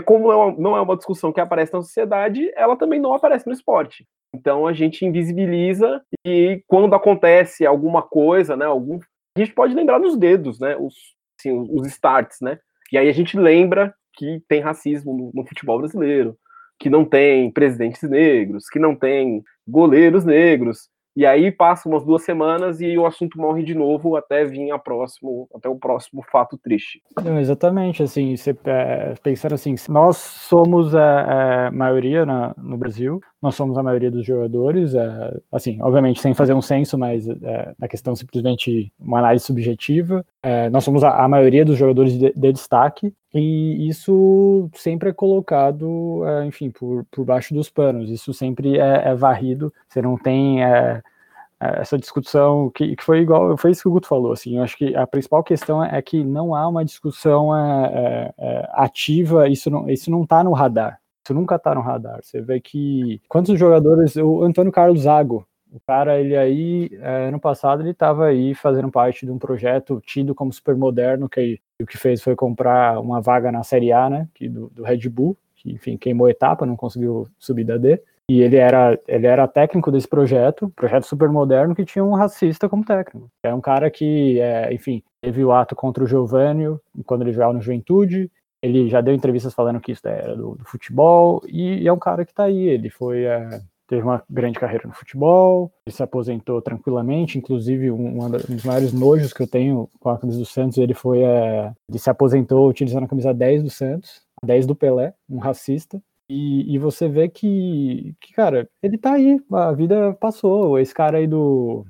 como não é, uma, não é uma discussão que aparece na sociedade, ela também não aparece no esporte. Então a gente invisibiliza e quando acontece alguma coisa, né, algum, a gente pode lembrar nos dedos, né, os, assim, os starts, né, e aí a gente lembra que tem racismo no, no futebol brasileiro, que não tem presidentes negros, que não tem goleiros negros, e aí passa umas duas semanas e o assunto morre de novo até vir a próximo, até o próximo fato triste. Não, exatamente, assim, é, pensando assim, nós somos a, a maioria na, no Brasil, nós somos a maioria dos jogadores, é, assim, obviamente sem fazer um censo, mas é, na questão simplesmente uma análise subjetiva, é, nós somos a, a, maioria dos jogadores de, de, destaque, e isso sempre é colocado, é, enfim, por, por baixo dos panos, isso sempre é, é varrido, você não tem é, essa discussão que, que, foi igual, foi isso que o Guto falou, assim, eu acho que a principal questão é que não há uma discussão é, ativa, isso não, isso não está no radar, isso nunca está no radar, você vê que quantos jogadores, o Antônio Carlos Zago, O cara, ele aí, é, ano passado, ele estava aí fazendo parte de um projeto tido como super moderno, que o que fez foi comprar uma vaga na Série A, né, que do, do Red Bull, que, enfim, queimou etapa, não conseguiu subir da D. E ele era, ele era técnico desse projeto, projeto super moderno, que tinha um racista como técnico. É um cara que, é, enfim, teve o ato contra o Giovanni quando ele jogava no Juventude. Ele já deu entrevistas falando que isso era do, do futebol, e, e, é um cara que está aí. Ele foi. É, teve uma grande carreira no futebol, ele se aposentou tranquilamente, inclusive um, dos maiores nojos que eu tenho com a camisa do Santos, ele foi, é, ele se aposentou utilizando a camisa 10 do Santos, 10 do Pelé, um racista, e, e, você vê que, que, cara, ele tá aí, a vida passou. Esse cara aí do,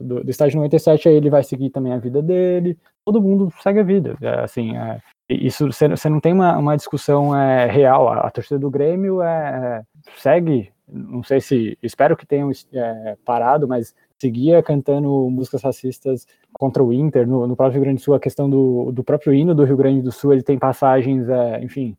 do, do estágio 97 aí, ele vai seguir também a vida dele. Todo mundo segue a vida. É, assim, é, isso você não tem uma, uma discussão é, real. A, a, torcida do Grêmio é, segue, não sei se, espero que tenham é, parado, mas seguia cantando músicas racistas contra o Inter, no, no, próprio Rio Grande do Sul, a questão do, do próprio hino do Rio Grande do Sul, ele tem passagens, é, enfim,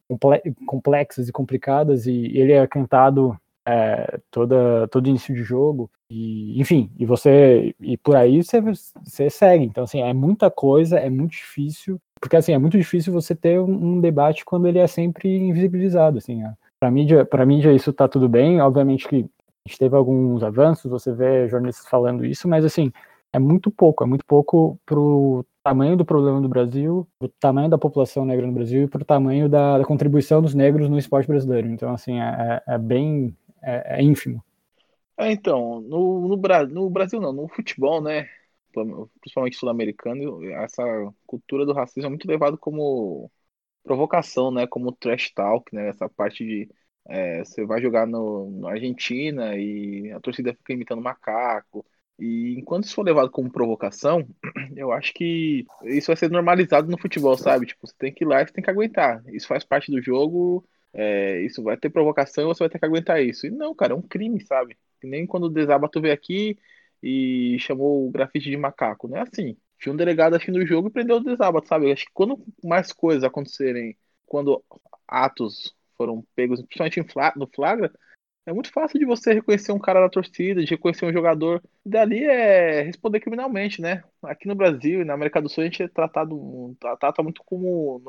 complexas e complicadas, e ele é cantado é, toda, todo início de jogo, e, enfim, e você, e por aí você, você segue, então assim, é muita coisa, é muito difícil, porque assim, é muito difícil você ter um, um debate quando ele é sempre invisibilizado, assim, para mídia, para mídia isso tá tudo bem, obviamente que a gente teve alguns avanços, você vê jornalistas falando isso, mas assim, é muito pouco, é muito pouco para o tamanho do problema do Brasil, para o tamanho da população negra no Brasil e para o tamanho da, da, contribuição dos negros no esporte brasileiro. Então, assim, é, é, é bem é, é, ínfimo. É, então, no, no, no Brasil não, no futebol, né, principalmente sul-americano, essa cultura do racismo é muito levado como provocação, né, como trash talk, né, essa parte de é, você vai jogar no, no, Argentina e a torcida fica imitando macaco. E enquanto isso for levado como provocação, eu acho que isso vai ser normalizado no futebol, sabe? Tipo, você tem que ir lá e você tem que aguentar. Isso faz parte do jogo, é, isso vai ter provocação você vai ter que aguentar isso. E não, cara, é um crime, sabe? Que nem quando o Desabato veio aqui e chamou o grafite de macaco. Não é assim. Tinha um delegado assistindo o jogo e prendeu o Desabato, sabe? Eu acho que quando mais coisas acontecerem, quando atos foram pegos, principalmente no flagra, é muito fácil de você reconhecer um cara da torcida, de reconhecer um jogador. E dali é responder criminalmente, né? Aqui no Brasil e na América do Sul a gente é tratado trata muito como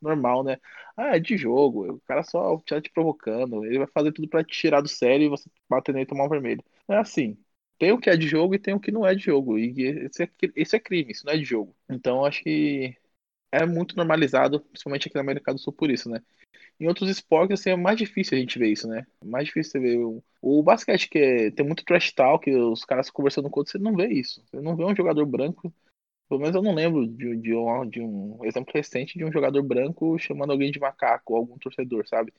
normal, né? Ah, é de jogo, o cara só tá te provocando, ele vai fazer tudo para te tirar do sério e você bater nele e tomar um vermelho. É assim. Tem o que é de jogo e tem o que não é de jogo. E esse é, esse é crime, isso não é de jogo. Então acho que é muito normalizado, principalmente aqui na América do Sul, por isso, né? Em outros esportes, assim, é mais difícil a gente ver isso, né? É mais difícil você ver. O, basquete, que é, tem muito trash talk, os caras conversando com outros, você não vê isso. Você não vê um jogador branco. Pelo menos eu não lembro de, de, um, de um exemplo recente de um jogador branco chamando alguém de macaco, algum torcedor, sabe?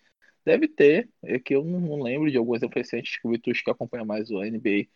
Deve ter, é que eu não, não lembro de algum exemplo recente, que o Vitor que acompanha mais o NBA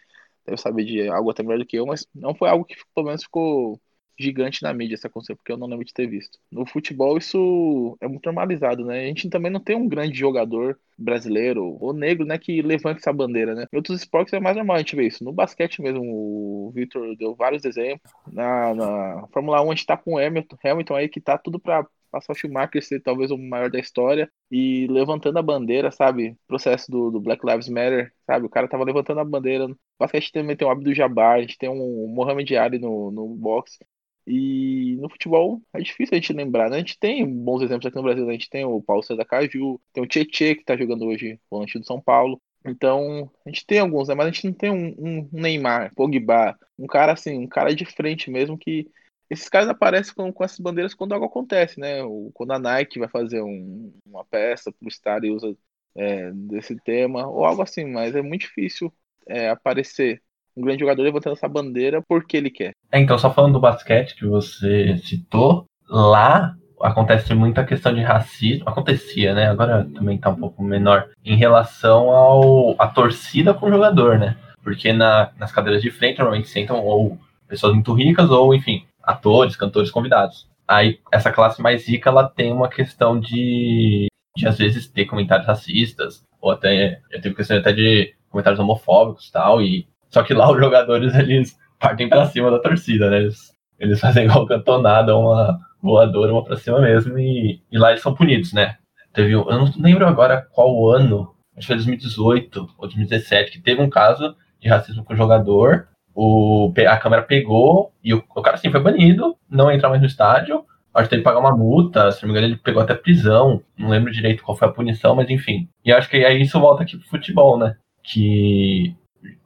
deve saber de algo até melhor do que eu, mas não foi algo que pelo menos ficou gigante na mídia essa aconteceu, porque eu não lembro de ter visto. No futebol isso é muito normalizado, né? A gente também não tem um grande jogador brasileiro ou negro, né, que levante essa bandeira, né? Em outros esportes é mais normal a gente ver isso. No basquete mesmo, o Victor deu vários exemplos. Na, na Fórmula 1 a gente tá com o Hamilton, Hamilton aí que tá tudo para passar o Schumacher ser talvez o maior da história e levantando a bandeira, sabe? Processo do, do, Black Lives Matter, sabe? O cara tava levantando a bandeira. No basquete também tem o Abdul Jabbar, a gente tem um Mohamed Ali no, no boxe. E no futebol é difícil a gente lembrar, né? A gente tem bons exemplos aqui no Brasil, né? a gente tem o Paulo César Caju, tem o Tietê que tá jogando hoje volante do São Paulo. Então, a gente tem alguns, né? Mas a gente não tem um, um Neymar, Pogba, um cara assim, um cara de frente mesmo que esses caras aparecem com, com essas bandeiras quando algo acontece, né? Ou quando a Nike vai fazer um, uma peça pro estádio e usa é, desse tema, ou algo assim, mas é muito difícil é, aparecer um grande jogador levantando essa bandeira porque ele quer. É, então, só falando do basquete que você citou, lá acontece muita questão de racismo, acontecia, né? Agora também tá um pouco menor, em relação ao a torcida com o jogador, né? Porque na, nas cadeiras de frente normalmente sentam ou pessoas muito ricas ou, enfim, atores, cantores convidados. Aí essa classe mais rica, ela tem uma questão de, de às vezes ter comentários racistas, ou até, eu tive questão até de comentários homofóbicos tal, e só que lá os jogadores, eles partem pra cima da torcida, né? Eles, eles fazem igual cantonada, uma voadora, uma pra cima mesmo, e, e lá eles são punidos, né? Teve, eu não lembro agora qual ano, acho que foi 2018 ou 2017, que teve um caso de racismo com o jogador. O, a câmera pegou e o, o cara assim foi banido, não entra mais no estádio. Acho que teve que pagar uma multa, se não me engano, ele pegou até prisão. Não lembro direito qual foi a punição, mas enfim. E acho que aí isso volta aqui pro futebol, né? Que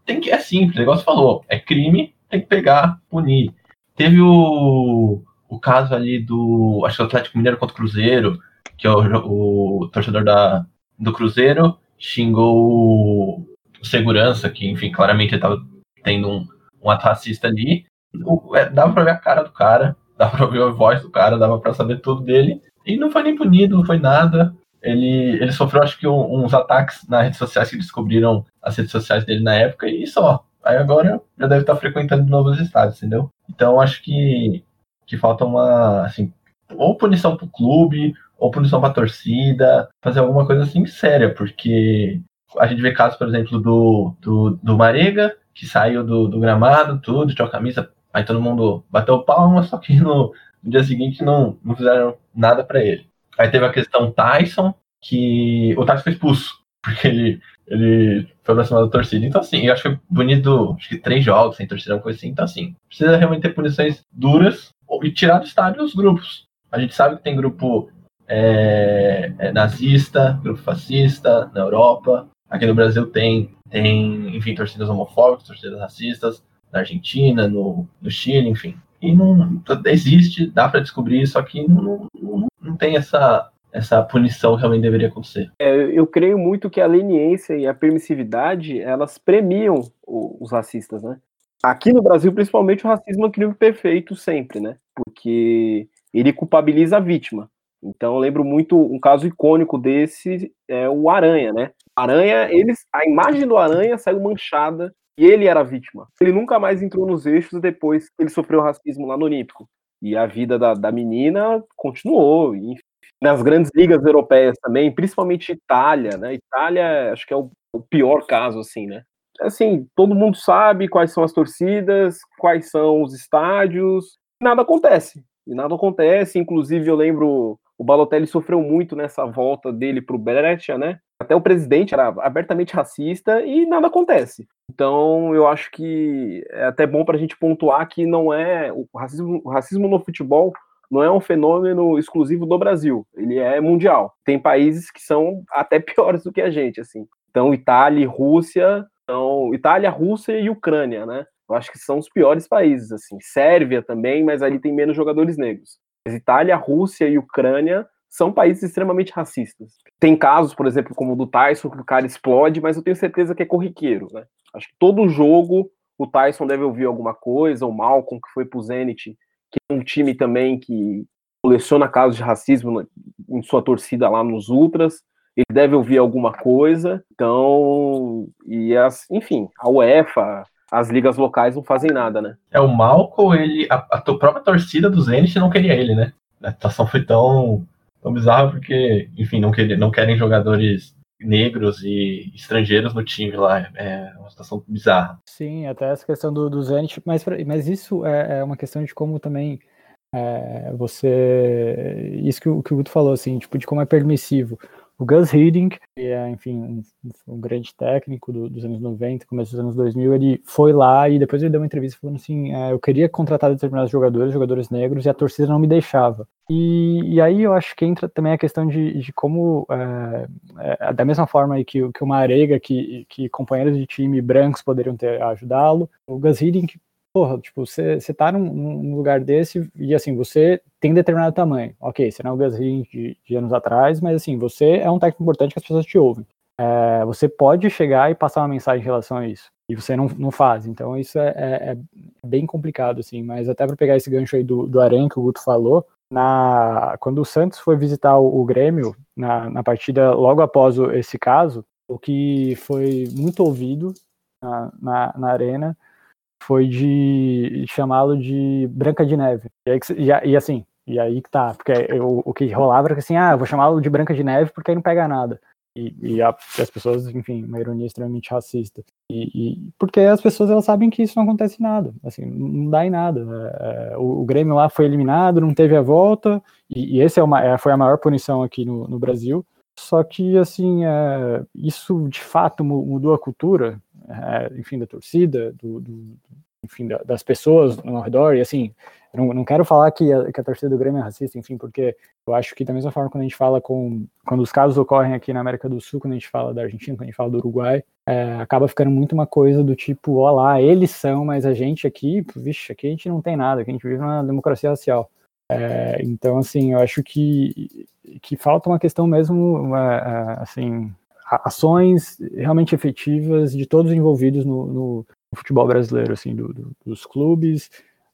tem que é simples, o negócio falou, é crime, tem que pegar, punir. Teve o, o caso ali do, acho que o Atlético Mineiro contra o Cruzeiro, que é o, o torcedor da, do Cruzeiro xingou o segurança, que enfim, claramente ele tava tendo um, um ato racista ali. O, é, dava pra ver a cara do cara, dava pra ouvir a voz do cara, dava pra saber tudo dele. E não foi nem punido, não foi nada. Ele, ele sofreu, acho que, um, uns ataques nas redes sociais que descobriram as redes sociais dele na época, e só. Aí agora já deve estar frequentando novos estados, entendeu? Então acho que, que falta uma, assim, ou punição pro clube, ou punição pra torcida, fazer alguma coisa assim séria, porque a gente vê casos, por exemplo, do, do, do Marega, que saiu do, do gramado, tudo, tirou a camisa, aí todo mundo bateu palma, só que no, no dia seguinte não, não fizeram nada para ele. Aí teve a questão Tyson, que o Tyson foi expulso, porque ele, ele foi pra cima da torcida. Então, assim, eu acho que foi bonito, acho que três jogos sem torcida, uma coisa assim. Então, assim, precisa realmente ter punições duras e tirar do estádio os grupos. A gente sabe que tem grupo é, é nazista, grupo fascista na Europa. Aqui no Brasil tem, tem enfim, torcidas homofóbicas, torcidas racistas, na Argentina, no, no Chile, enfim. E não existe, dá para descobrir, só que não, não, não tem essa, essa punição realmente deveria acontecer. É, eu creio muito que a leniência e a permissividade, elas premiam os racistas, né? Aqui no Brasil, principalmente, o racismo é um crime perfeito sempre, né? Porque ele culpabiliza a vítima. Então eu lembro muito um caso icônico desse, é o Aranha, né? Aranha, eles, a imagem do Aranha saiu manchada e ele era a vítima. Ele nunca mais entrou nos eixos depois que ele sofreu racismo lá no Olímpico. E a vida da, da menina continuou. Enfim. Nas grandes ligas europeias também, principalmente Itália, né? Itália, acho que é o, o pior caso, assim, né? Assim, todo mundo sabe quais são as torcidas, quais são os estádios, nada acontece. E nada acontece, inclusive eu lembro o Balotelli sofreu muito nessa volta dele para o Brescia, né? Até o presidente era abertamente racista e nada acontece. Então, eu acho que é até bom para a gente pontuar que não é o racismo, o racismo no futebol não é um fenômeno exclusivo do Brasil, ele é mundial. Tem países que são até piores do que a gente, assim. Então, Itália e Rússia, então, Itália, Rússia e Ucrânia, né? Eu acho que são os piores países, assim. Sérvia também, mas ali tem menos jogadores negros. Itália, Rússia e Ucrânia são países extremamente racistas. Tem casos, por exemplo, como o do Tyson, que o cara explode, mas eu tenho certeza que é corriqueiro, né? Acho que todo jogo o Tyson deve ouvir alguma coisa, o Malcolm, que foi pro Zenit, que é um time também que coleciona casos de racismo em sua torcida lá nos Ultras, ele deve ouvir alguma coisa, então, e as, enfim, a UEFA, as ligas locais não fazem nada, né? É, o Malco, ele, a, a própria torcida do Zenit não queria ele, né? A situação foi tão, tão bizarra porque, enfim, não, quer, não querem jogadores negros e estrangeiros no time lá. É uma situação bizarra. Sim, até essa questão do, do Zenit, mas, mas isso é, é uma questão de como também é, você. Isso que, que o Guto falou, assim, tipo, de como é permissivo o Gus Hiddink, que é, enfim, um, grande técnico do, dos anos 90, começo dos anos 2000, ele foi lá e depois ele deu uma entrevista falando assim, é, eu queria contratar determinados jogadores, jogadores negros, e a torcida não me deixava. E, e aí eu acho que entra também a questão de, de como, é, é, da mesma forma que, que uma arega, que, que companheiros de time brancos poderiam ter ajudá-lo, o Gus Hiddink porra, tipo, você, tá num, num, lugar desse e, assim, você tem determinado tamanho. Ok, você não é o Gus de, de, anos atrás, mas, assim, você é um técnico importante que as pessoas te ouvem. É, você pode chegar e passar uma mensagem em relação a isso. E você não, não faz. Então, isso é, é, é bem complicado, assim. Mas até para pegar esse gancho aí do, do Aranha que o Guto falou, na, quando o Santos foi visitar o, o Grêmio, na, na partida logo após o, esse caso, o que foi muito ouvido na, na, na arena foi de chamá-lo de Branca de Neve. E, aí, e, e, assim, e aí que tá, porque o, o que rolava era que assim, ah, eu vou chamá-lo de Branca de Neve porque aí não pega nada. E, e a, as pessoas, enfim, uma ironia extremamente racista. E, porque as pessoas elas sabem que isso não acontece nada, assim, não dá em nada. É, é, o, o, Grêmio lá foi eliminado, não teve a volta, e, e esse é uma, é, foi a maior punição aqui no, no Brasil. Só que, assim, é, isso de fato mudou a cultura, é, enfim, da torcida, do, do enfim, das pessoas ao redor, e assim, não, não quero falar que a, que a torcida do Grêmio é racista, enfim, porque eu acho que da mesma forma quando a gente fala com. Quando os casos ocorrem aqui na América do Sul, quando a gente fala da Argentina, quando a gente fala do Uruguai, é, acaba ficando muito uma coisa do tipo, ó lá, eles são, mas a gente aqui, vixe, aqui a gente não tem nada, aqui a gente vive uma democracia racial. É, então, assim, eu acho que, que falta uma questão mesmo, é, assim, ações realmente efetivas de todos envolvidos no, no, futebol brasileiro, assim, do, do, dos clubes,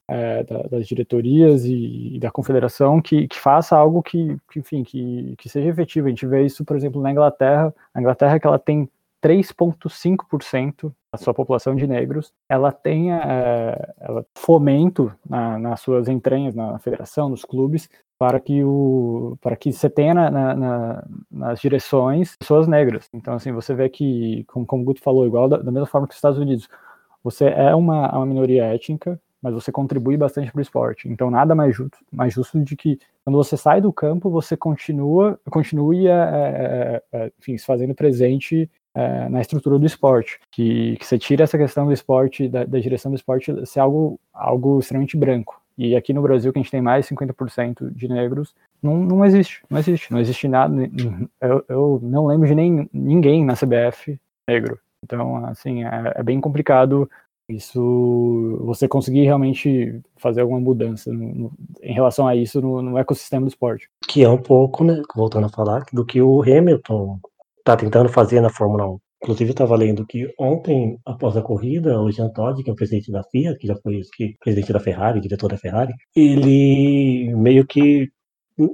é, da, das diretorias e, e, da confederação que, que faça algo que, que, enfim, que, que seja efetivo. A gente vê isso, por exemplo, na Inglaterra. A Inglaterra que ela tem 3,5% da sua população de negros, ela tem é, ela, fomento na, nas suas entranhas, na federação, nos clubes, para que o para que você tenha na, na, nas direções pessoas negras. Então, assim, você vê que, como, como o Guto falou, igual da, da mesma forma que os Estados Unidos, você é uma, uma minoria étnica, mas você contribui bastante para o esporte. Então, nada mais justo, mais justo de que quando você sai do campo, você continua, continue, é, é, enfim, se fazendo presente é, na estrutura do esporte. Que, que você tira essa questão do esporte, da, da, direção do esporte, ser algo, algo extremamente branco. E aqui no Brasil, que a gente tem mais 50% de negros, não, não existe, não existe, não existe nada. Eu, eu não lembro de nem, ninguém na CBF negro. Então, assim, é, é bem complicado isso, você conseguir realmente fazer alguma mudança no, no, em relação a isso no, no, ecossistema do esporte. Que é um pouco, né, voltando a falar, do que o Hamilton está tentando fazer na Fórmula 1. Inclusive, estava lendo que ontem, após a corrida, o Jean Todt, que é o presidente da FIA, que já foi que, presidente da Ferrari, diretor da Ferrari, ele meio que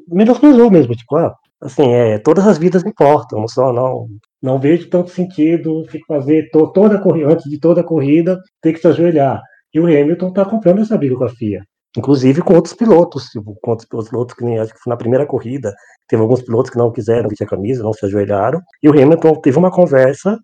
menosprezou mesmo, tipo, ah, assim, é, todas as vidas importam, só não, não vejo tanto sentido fazer to, toda a corrida, antes de toda a corrida, ter que se ajoelhar. E o Hamilton está comprando essa briga com a FIA. Inclusive com outros pilotos, tipo, com outros pilotos que nem acho que foi na primeira corrida, teve alguns pilotos que não quiseram vestir a camisa, não se ajoelharam. E o Hamilton teve uma conversa,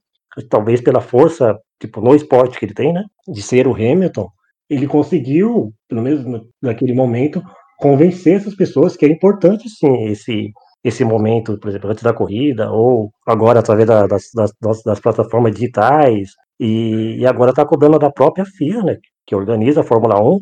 talvez pela força, tipo, no esporte que ele tem, né? De ser o Hamilton, ele conseguiu, pelo menos naquele momento, convencer essas pessoas que é importante sim esse esse momento, por exemplo, antes da corrida, ou agora através da, das, das, das, plataformas digitais, e, e agora está cobrando da própria FIA, né, que organiza a Fórmula 1,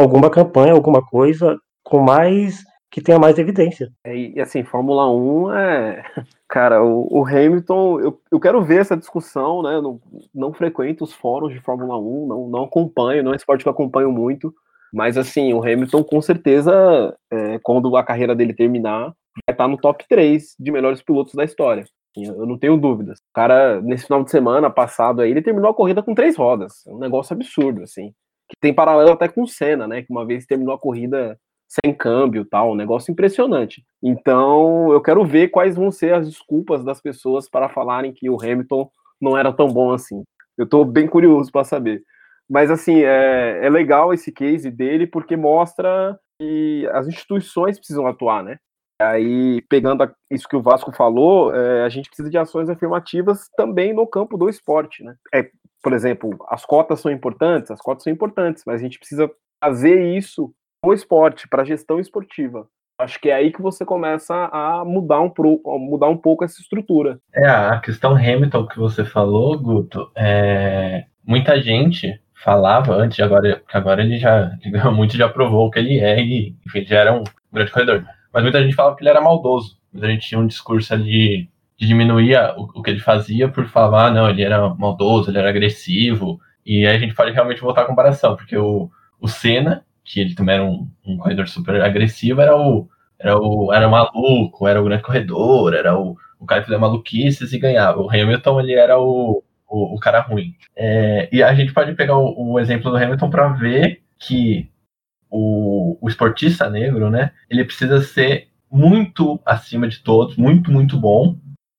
alguma campanha, alguma coisa com mais que tenha mais evidência. É, e assim, Fórmula 1 é. Cara, o, o Hamilton, eu, eu quero ver essa discussão, né? Eu não, não frequento os fóruns de Fórmula 1, não, não acompanho, não é um esporte que eu acompanho muito. Mas assim, o Hamilton com certeza, é, quando a carreira dele terminar, vai estar no top 3 de melhores pilotos da história. Eu não tenho dúvidas. O cara, nesse final de semana passado aí, ele terminou a corrida com três rodas. É um negócio absurdo, assim. Que tem paralelo até com o Senna, né? Que uma vez terminou a corrida sem câmbio tal, um negócio impressionante. Então, eu quero ver quais vão ser as desculpas das pessoas para falarem que o Hamilton não era tão bom assim. Eu estou bem curioso para saber. Mas, assim, é, é legal esse case dele porque mostra que as instituições precisam atuar, né? Aí, pegando isso que o Vasco falou, é, a gente precisa de ações afirmativas também no campo do esporte, né? É, por exemplo, as cotas são importantes, as cotas são importantes, mas a gente precisa fazer isso no esporte, para a gestão esportiva. Acho que é aí que você começa a mudar um, pro, mudar um pouco essa estrutura. É, a questão Hamilton que você falou, Guto, é, muita gente falava antes, agora, agora ele já muito já provou que ele é e enfim, já era um grande corredor mas muita gente falava que ele era maldoso. Muita gente tinha um discurso ali de diminuir o, o que ele fazia por falar, ah, não, ele era maldoso, ele era agressivo. E aí a gente pode realmente voltar à comparação, porque o, o Senna, que ele também era um, um corredor super agressivo, era o, era o era maluco, era o grande corredor, era o, o cara que fazia maluquices e ganhava. O Hamilton, ele era o, o, o cara ruim. É, e a gente pode pegar o, o exemplo do Hamilton para ver que o, o esportista negro, né? Ele precisa ser muito acima de todos, muito, muito bom,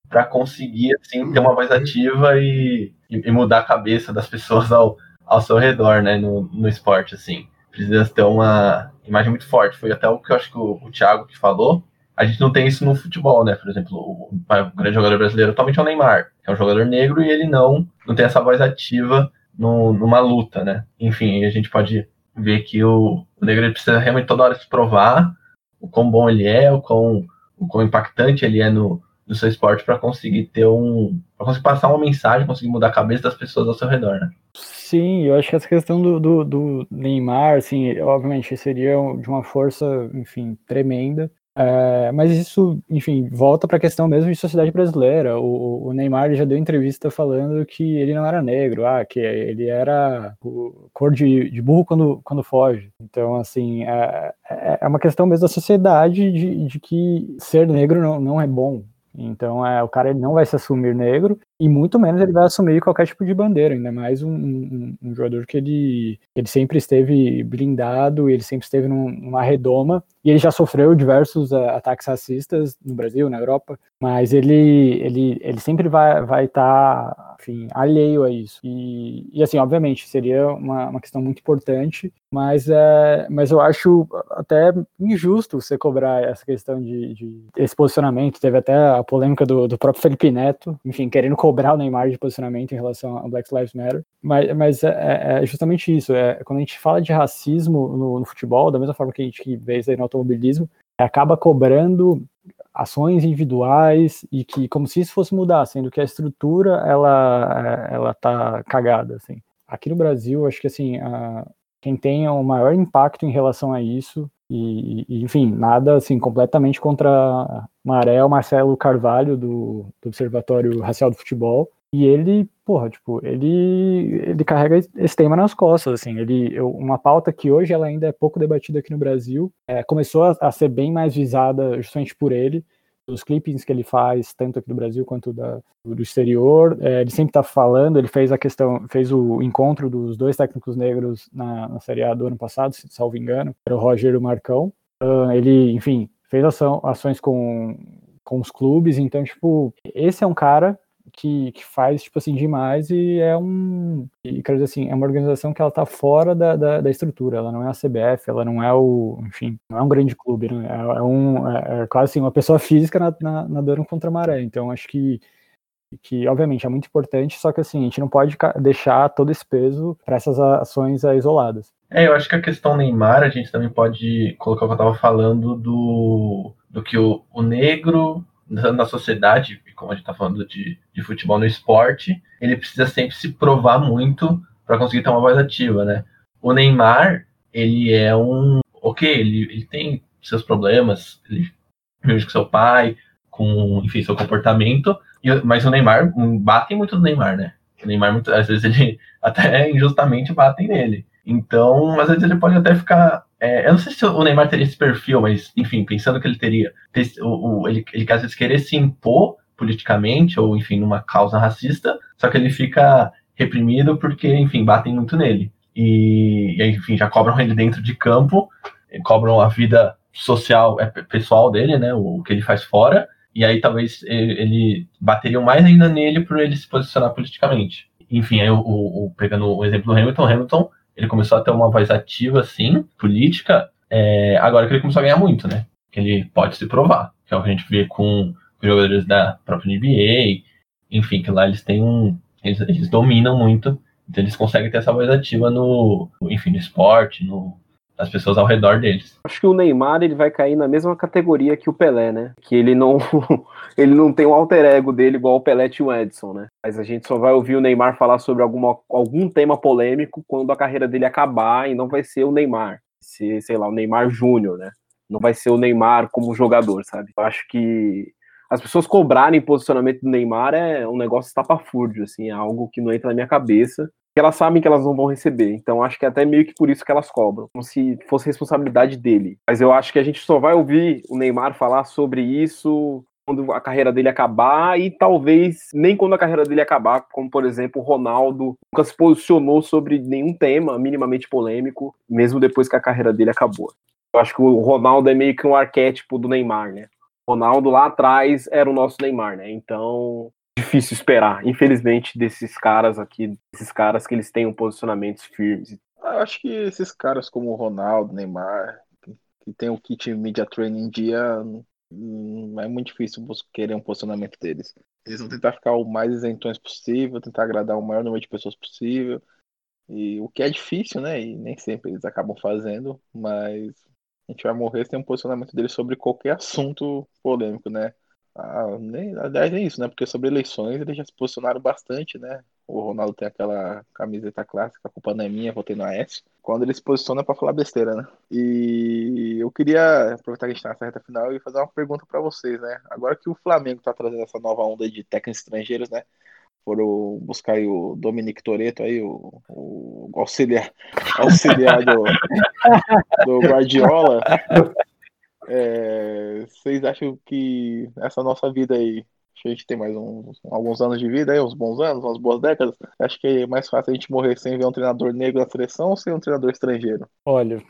para conseguir assim, ter uma voz ativa e, e, mudar a cabeça das pessoas ao, ao seu redor, né? No, no esporte, assim. Precisa ter uma imagem muito forte. Foi até o que eu acho que o, o Thiago que falou. A gente não tem isso no futebol, né? Por exemplo, o, o grande jogador brasileiro atualmente é o Neymar, que é um jogador negro e ele não, não tem essa voz ativa no, numa luta, né? Enfim, a gente pode ver que o, o negro precisa realmente toda hora se provar o quão bom ele é, o quão, o quão impactante ele é no, do seu esporte para conseguir ter um. para conseguir passar uma mensagem, conseguir mudar a cabeça das pessoas ao seu redor, né? Sim, eu acho que essa questão do, do, do Neymar, assim, obviamente seria de uma força, enfim, tremenda. É, mas isso, enfim, volta para a questão mesmo de sociedade brasileira. O, o Neymar já deu entrevista falando que ele não era negro, ah, que ele era cor de, de burro quando, quando foge. Então, assim, é, é, é uma questão mesmo da sociedade de, de que ser negro não, não é bom. Então, é, o cara ele não vai se assumir negro e muito menos ele vai assumir qualquer tipo de bandeira, ainda mais um, um, um jogador que ele, ele sempre esteve blindado, ele sempre esteve num, numa redoma, e ele já sofreu diversos uh, ataques racistas no Brasil, na Europa, mas ele, ele, ele sempre vai estar, vai tá, enfim, alheio a isso. E, e assim, obviamente, seria uma, uma questão muito importante, mas, é, mas eu acho até injusto você cobrar essa questão de, de esse posicionamento. Teve até a polêmica do, do próprio Felipe Neto, enfim, querendo cobrar o Neymar de posicionamento em relação a Black Lives Matter. Mas, mas é, é, é justamente isso. É, quando a gente fala de racismo no, no, futebol, da mesma forma que a gente vê isso aí no automobilismo, acaba cobrando ações individuais e que como se isso fosse mudar, sendo que a estrutura ela ela tá cagada assim. Aqui no Brasil, acho que assim, a, quem tem o maior impacto em relação a isso e, e, enfim, nada assim completamente contra Maré, o Marcelo Carvalho do, do Observatório Racial do Futebol. E ele, porra, tipo, ele, ele carrega esse tema nas costas, assim, ele, eu, uma pauta que hoje ela ainda é pouco debatida aqui no Brasil, é, começou a, a, ser bem mais visada justamente por ele, os clippings que ele faz, tanto aqui do Brasil quanto da, do exterior, é, ele sempre está falando, ele fez a questão, fez o encontro dos dois técnicos negros na, na Série A do ano passado, se salvo engano, era o Roger e o Marcão, uh, ele, enfim, fez ação, ações com, com os clubes, então, tipo, esse é um cara que, que faz, tipo assim, demais e é um. E quero dizer assim, é uma organização que ela tá fora da, da, da, estrutura, ela não é a CBF, ela não é o. Enfim, não é um grande clube, né? É, é um. É, é, quase assim, uma pessoa física nadando na, na contra a maré. Então, acho que. Que, obviamente, é muito importante, só que assim, a gente não pode deixar todo esse peso para essas ações isoladas. É, eu acho que a questão Neymar, a gente também pode colocar o que eu estava falando do, do que o, o negro na sociedade, como a gente está falando de, de futebol no esporte, ele precisa sempre se provar muito para conseguir ter uma voz ativa, né? O Neymar, ele é um. Ok, ele, ele tem seus problemas, ele vive com seu pai, com, enfim, seu comportamento, mas o Neymar, batem muito no Neymar, né? O Neymar, às vezes, ele até injustamente batem nele. Então, às vezes ele pode até ficar é, eu não sei se o Neymar teria esse perfil, mas, enfim, pensando que ele teria, o, o, ele, ele às vezes querer se impor politicamente, ou, enfim, numa causa racista, só que ele fica reprimido porque, enfim, batem muito nele. E, e enfim, já cobram ele dentro de campo, cobram a vida social, é, pessoal dele, né, o, o que ele faz fora, e aí talvez ele, ele bateriam mais ainda nele por ele se posicionar politicamente. Enfim, aí o, o, pegando o exemplo do Hamilton, Hamilton ele começou a ter uma voz ativa, assim, política, é, agora que ele começou a ganhar muito, né? Ele pode se provar, que é o que a gente vê com jogadores da própria NBA, enfim, que lá eles têm um. Eles, eles dominam muito, então eles conseguem ter essa voz ativa no, enfim, no esporte, no, as pessoas ao redor deles. Acho que o Neymar ele vai cair na mesma categoria que o Pelé, né? Que ele não ele não tem um alter ego dele igual o Pelé tinha o Edson, né? Mas a gente só vai ouvir o Neymar falar sobre alguma, algum tema polêmico quando a carreira dele acabar e não vai ser o Neymar, se sei lá, o Neymar Júnior, né? Não vai ser o Neymar como jogador, sabe? Eu acho que as pessoas cobrarem posicionamento do Neymar é um negócio estapafúrdio, assim, é algo que não entra na minha cabeça que elas sabem que elas não vão receber. Então acho que é até meio que por isso que elas cobram, como se fosse responsabilidade dele. Mas eu acho que a gente só vai ouvir o Neymar falar sobre isso quando a carreira dele acabar e talvez nem quando a carreira dele acabar, como por exemplo Ronaldo nunca se posicionou sobre nenhum tema minimamente polêmico, mesmo depois que a carreira dele acabou. Eu acho que o Ronaldo é meio que um arquétipo do Neymar, né? Ronaldo lá atrás era o nosso Neymar, né? Então difícil esperar, infelizmente, desses caras aqui, desses caras que eles tenham posicionamentos firmes. Eu acho que esses caras como o Ronaldo, Neymar, que tem o kit media training em dia, é muito difícil querer um posicionamento deles. Eles vão tentar ficar o mais isentões possível, tentar agradar o maior número de pessoas possível. E o que é difícil, né? E nem sempre eles acabam fazendo, mas a gente vai morrer sem um posicionamento deles sobre qualquer assunto polêmico, né? Ah, nem, aliás, nem isso, né? Porque sobre eleições eles já se posicionaram bastante, né? O Ronaldo tem aquela camiseta clássica, a culpa não é minha, votei no AS. Quando ele se posiciona para falar besteira, né? E eu queria aproveitar que a gente tá nessa reta final e fazer uma pergunta para vocês, né? Agora que o Flamengo tá trazendo essa nova onda de técnicos estrangeiros, né? Foram buscar aí o Dominique Toreto aí, o, o auxiliar, auxiliar do, do Guardiola. É, vocês acham que essa nossa vida aí, a gente tem mais uns, alguns anos de vida aí, uns bons anos, umas boas décadas, acho que é mais fácil a gente morrer sem ver um treinador negro na seleção ou sem um treinador estrangeiro? Olha,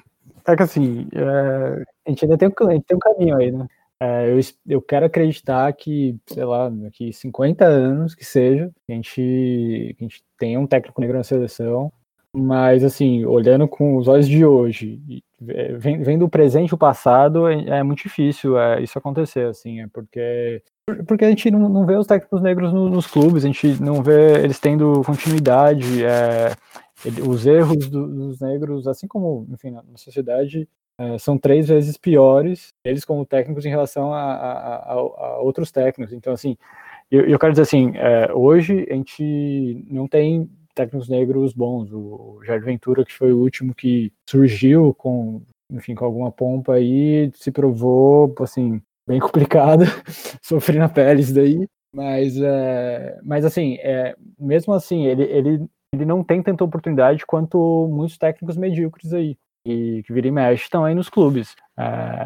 é que assim, é, a gente ainda tem, a gente tem um caminho aí, né? É, eu, eu quero acreditar que, sei lá, daqui 50 anos que seja, a gente, a gente tenha um técnico negro na seleção, mas assim, olhando com os olhos de hoje, vendo o presente e o passado, é, é muito difícil é, isso acontecer, assim, é porque porque a gente não, não vê os técnicos negros no, nos clubes, a gente não vê eles tendo continuidade, é, ele, os erros do, dos negros, assim como, enfim, na, na sociedade, é, são três vezes piores, eles como técnicos em relação a, a, a, a outros técnicos. Então, assim, eu, eu quero dizer assim, é, hoje a gente não tem técnicos negros bons. O Jair Ventura, que foi o último que surgiu com, enfim, com alguma pompa aí, se provou, assim, bem complicado, sofri na pele isso daí. Mas, é, mas assim, é, mesmo assim, ele, ele, ele não tem tanta oportunidade quanto muitos técnicos medíocres aí, que, que vira e mexe estão aí nos clubes.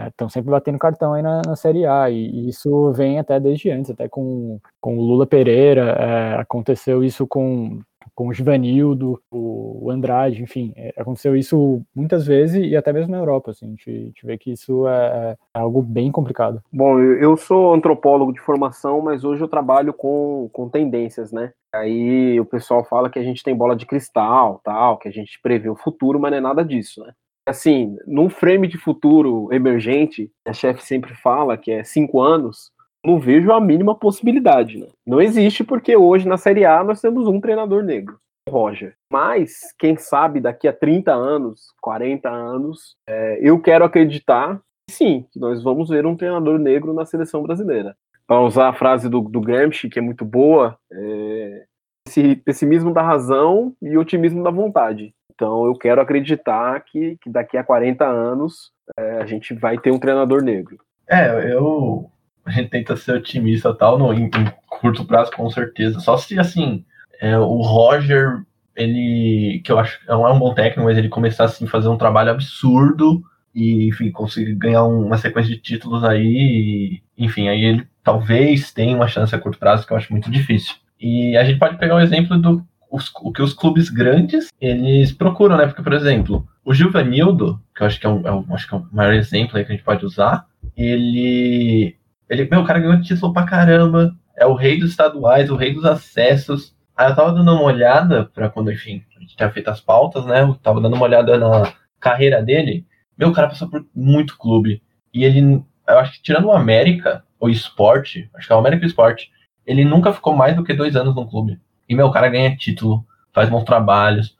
Estão é, sempre batendo cartão aí na, na Série A, e, e, isso vem até desde antes, até com, com o Lula Pereira, é, aconteceu isso com com o Givanildo, o Andrade, enfim, é, aconteceu isso muitas vezes e até mesmo na Europa, assim, a gente, a gente vê que isso é, é, algo bem complicado. Bom, eu sou antropólogo de formação, mas hoje eu trabalho com, com tendências, né? Aí o pessoal fala que a gente tem bola de cristal, tal, que a gente prevê o futuro, mas não é nada disso, né? Assim, num frame de futuro emergente, a chefe sempre fala que é cinco anos, não vejo a mínima possibilidade, né? Não existe porque hoje na Série A nós temos um treinador negro, Roger. Mas, quem sabe daqui a 30 anos, 40 anos, é, eu quero acreditar que sim, que nós vamos ver um treinador negro na seleção brasileira. Para usar a frase do, do Gramsci, que é muito boa, é, esse pessimismo da razão e otimismo da vontade. Então eu quero acreditar que, que daqui a 40 anos é, a gente vai ter um treinador negro. É, eu a gente tenta ser otimista tal, no, em, em, curto prazo, com certeza. Só se, assim, é, o Roger, ele, que eu acho não é um bom técnico, mas ele começar, assim, a fazer um trabalho absurdo e, enfim, conseguir ganhar uma sequência de títulos aí, e, enfim, aí ele talvez tenha uma chance a curto prazo, que eu acho muito difícil. E a gente pode pegar o um exemplo do os, o que os clubes grandes eles procuram, né? Porque, por exemplo, o Gilvanildo, que eu acho que é, um, é um acho que é o maior exemplo aí que a gente pode usar, ele ele, meu, o cara ganhou título pra caramba. É o rei dos estaduais, o rei dos acessos. Aí eu tava dando uma olhada para quando, enfim, a gente tinha feito as pautas, né? Eu tava dando uma olhada na carreira dele. Meu, o cara passou por muito clube. E ele, eu acho que tirando o América, o esporte, acho que é o América Esporte, ele nunca ficou mais do que dois anos no clube. E, meu, o cara ganha título, faz bons trabalhos,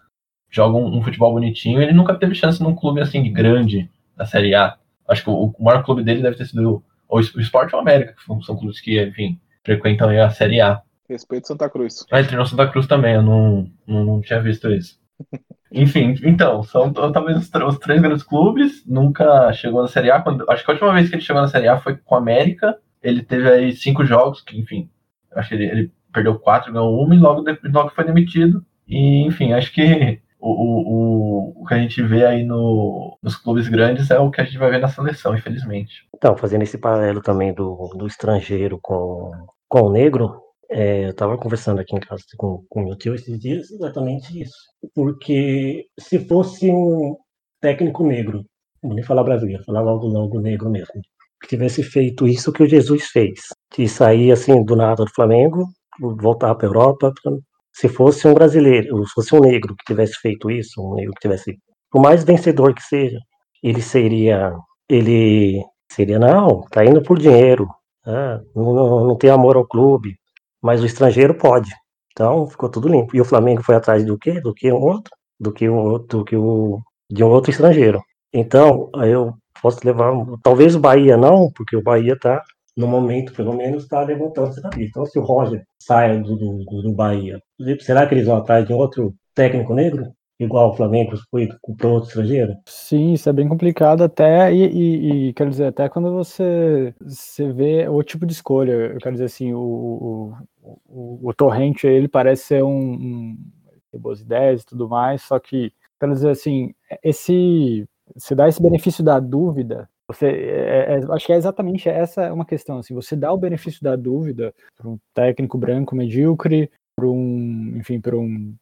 joga um, um futebol bonitinho. Ele nunca teve chance num clube assim grande da Série A. Acho que o, o maior clube dele deve ter sido o Sport ou o América, que são clubes que, enfim, frequentam a Série A. Respeito Santa Cruz. Ah, treinou Santa Cruz também, eu não, não, não tinha visto isso. Enfim, então, são talvez os, os, três grandes clubes, nunca chegou na Série A. Quando, acho que a última vez que ele chegou na Série A foi com o América. Ele teve aí cinco jogos, que, enfim, acho que ele, ele perdeu quatro, ganhou uma e logo, logo foi demitido. E, enfim, acho que o, o, o que a gente vê aí no, nos clubes grandes é o que a gente vai ver na seleção, infelizmente. Então, fazendo esse paralelo também do, do estrangeiro com, com o negro, é, eu estava conversando aqui em casa com, com meu tio esses dias exatamente isso. Porque se fosse um técnico negro, não nem falar brasileiro, falar logo, logo negro mesmo, que tivesse feito isso que o Jesus fez, de sair assim do nada do Flamengo, voltar para a Europa, se fosse um brasileiro, se fosse um negro que tivesse feito isso, um negro que tivesse, por mais vencedor que seja, ele seria, ele seria não, tá indo por dinheiro, né? não, não, tem amor ao clube, mas o estrangeiro pode. Então ficou tudo limpo. E o Flamengo foi atrás do quê? Do que um outro, do que um outro, do que o de um outro estrangeiro. Então eu posso levar, talvez o Bahia não, porque o Bahia tá no momento, pelo menos, está levantando-se da lista. Então, se o Roger sai do, do, do Bahia, será que eles vão atrás de outro técnico negro? igual o Flamengo foi para outro estrangeiro? Sim, isso é bem complicado até, e, e, e, quero dizer, até quando você, você vê o tipo de escolha, eu quero dizer assim, o, o, o, o Torrente, ele parece ser um, um ter boas ideias e tudo mais, só que, quero dizer assim, esse, você dá esse benefício da dúvida, você, é, é, acho que é exatamente essa uma questão, assim, você dá o benefício da dúvida para um técnico branco medíocre, para um, enfim, para um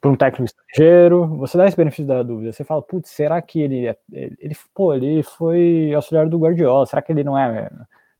para um técnico estrangeiro, você dá esse benefício da dúvida. Você fala, putz, será que ele, é, ele, ele, pô, ele foi auxiliar do Guardiola? Será que ele não é,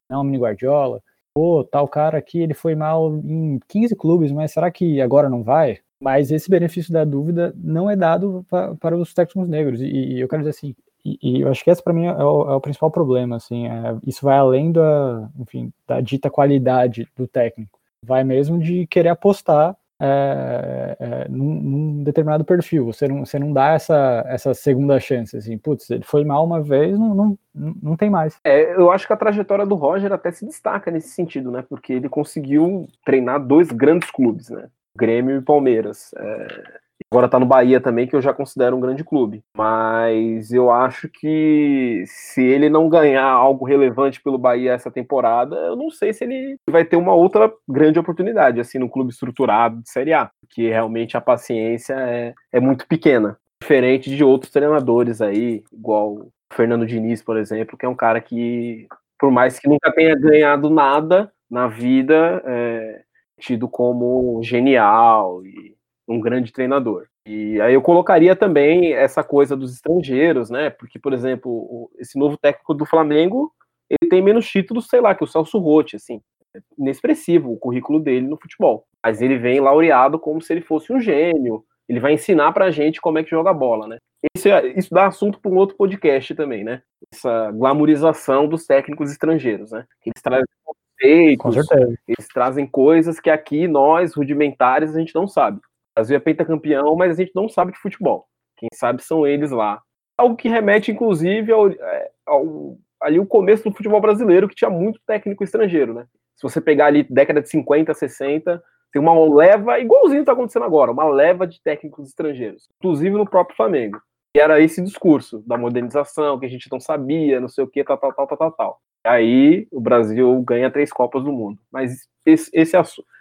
não é um mini Guardiola? Pô, tal cara aqui, ele foi mal em 15 clubes, mas será que agora não vai? Mas esse benefício da dúvida não é dado pra, para os técnicos negros. E, e, eu quero dizer assim, e, eu acho que esse para mim é o, é o, principal problema. Assim, é, isso vai além da, enfim, da dita qualidade do técnico. Vai mesmo de querer apostar é, é, num, num, determinado perfil. Você não, você não dá essa, essa segunda chance, assim, putz, ele foi mal uma vez, não, não, não tem mais. É, eu acho que a trajetória do Roger até se destaca nesse sentido, né? Porque ele conseguiu treinar dois grandes clubes, né? Grêmio e Palmeiras. É, Agora tá no Bahia também, que eu já considero um grande clube. Mas eu acho que se ele não ganhar algo relevante pelo Bahia essa temporada, eu não sei se ele vai ter uma outra grande oportunidade, assim, no clube estruturado de Série A. Porque realmente a paciência é, é muito pequena. Diferente de outros treinadores aí, igual o Fernando Diniz, por exemplo, que é um cara que, por mais que nunca tenha ganhado nada na vida, é tido como genial e um grande treinador. E aí eu colocaria também essa coisa dos estrangeiros, né? Porque, por exemplo, esse novo técnico do Flamengo, ele tem menos títulos, sei lá, que o Celso Rotti, assim. É inexpressivo o currículo dele no futebol. Mas ele vem laureado como se ele fosse um gênio. Ele vai ensinar pra gente como é que joga bola, né? Isso, é, isso dá assunto para um outro podcast também, né? Essa glamorização dos técnicos estrangeiros, né? Eles trazem conceitos, eles trazem coisas que aqui nós, rudimentares, a gente não sabe. Brasil é pentacampeão, mas a gente não sabe de futebol. Quem sabe são eles lá. Algo que remete, inclusive, ao, é, ao, ali o começo do futebol brasileiro, que tinha muito técnico estrangeiro, né? Se você pegar ali década de 50, 60, tem uma leva, igualzinho está acontecendo agora, uma leva de técnicos estrangeiros, inclusive no próprio Flamengo. E era esse discurso da modernização, que a gente não sabia, não sei o que, tal, tal, tal, tal, tal. Aí o Brasil ganha três Copas do Mundo. Mas esse, esse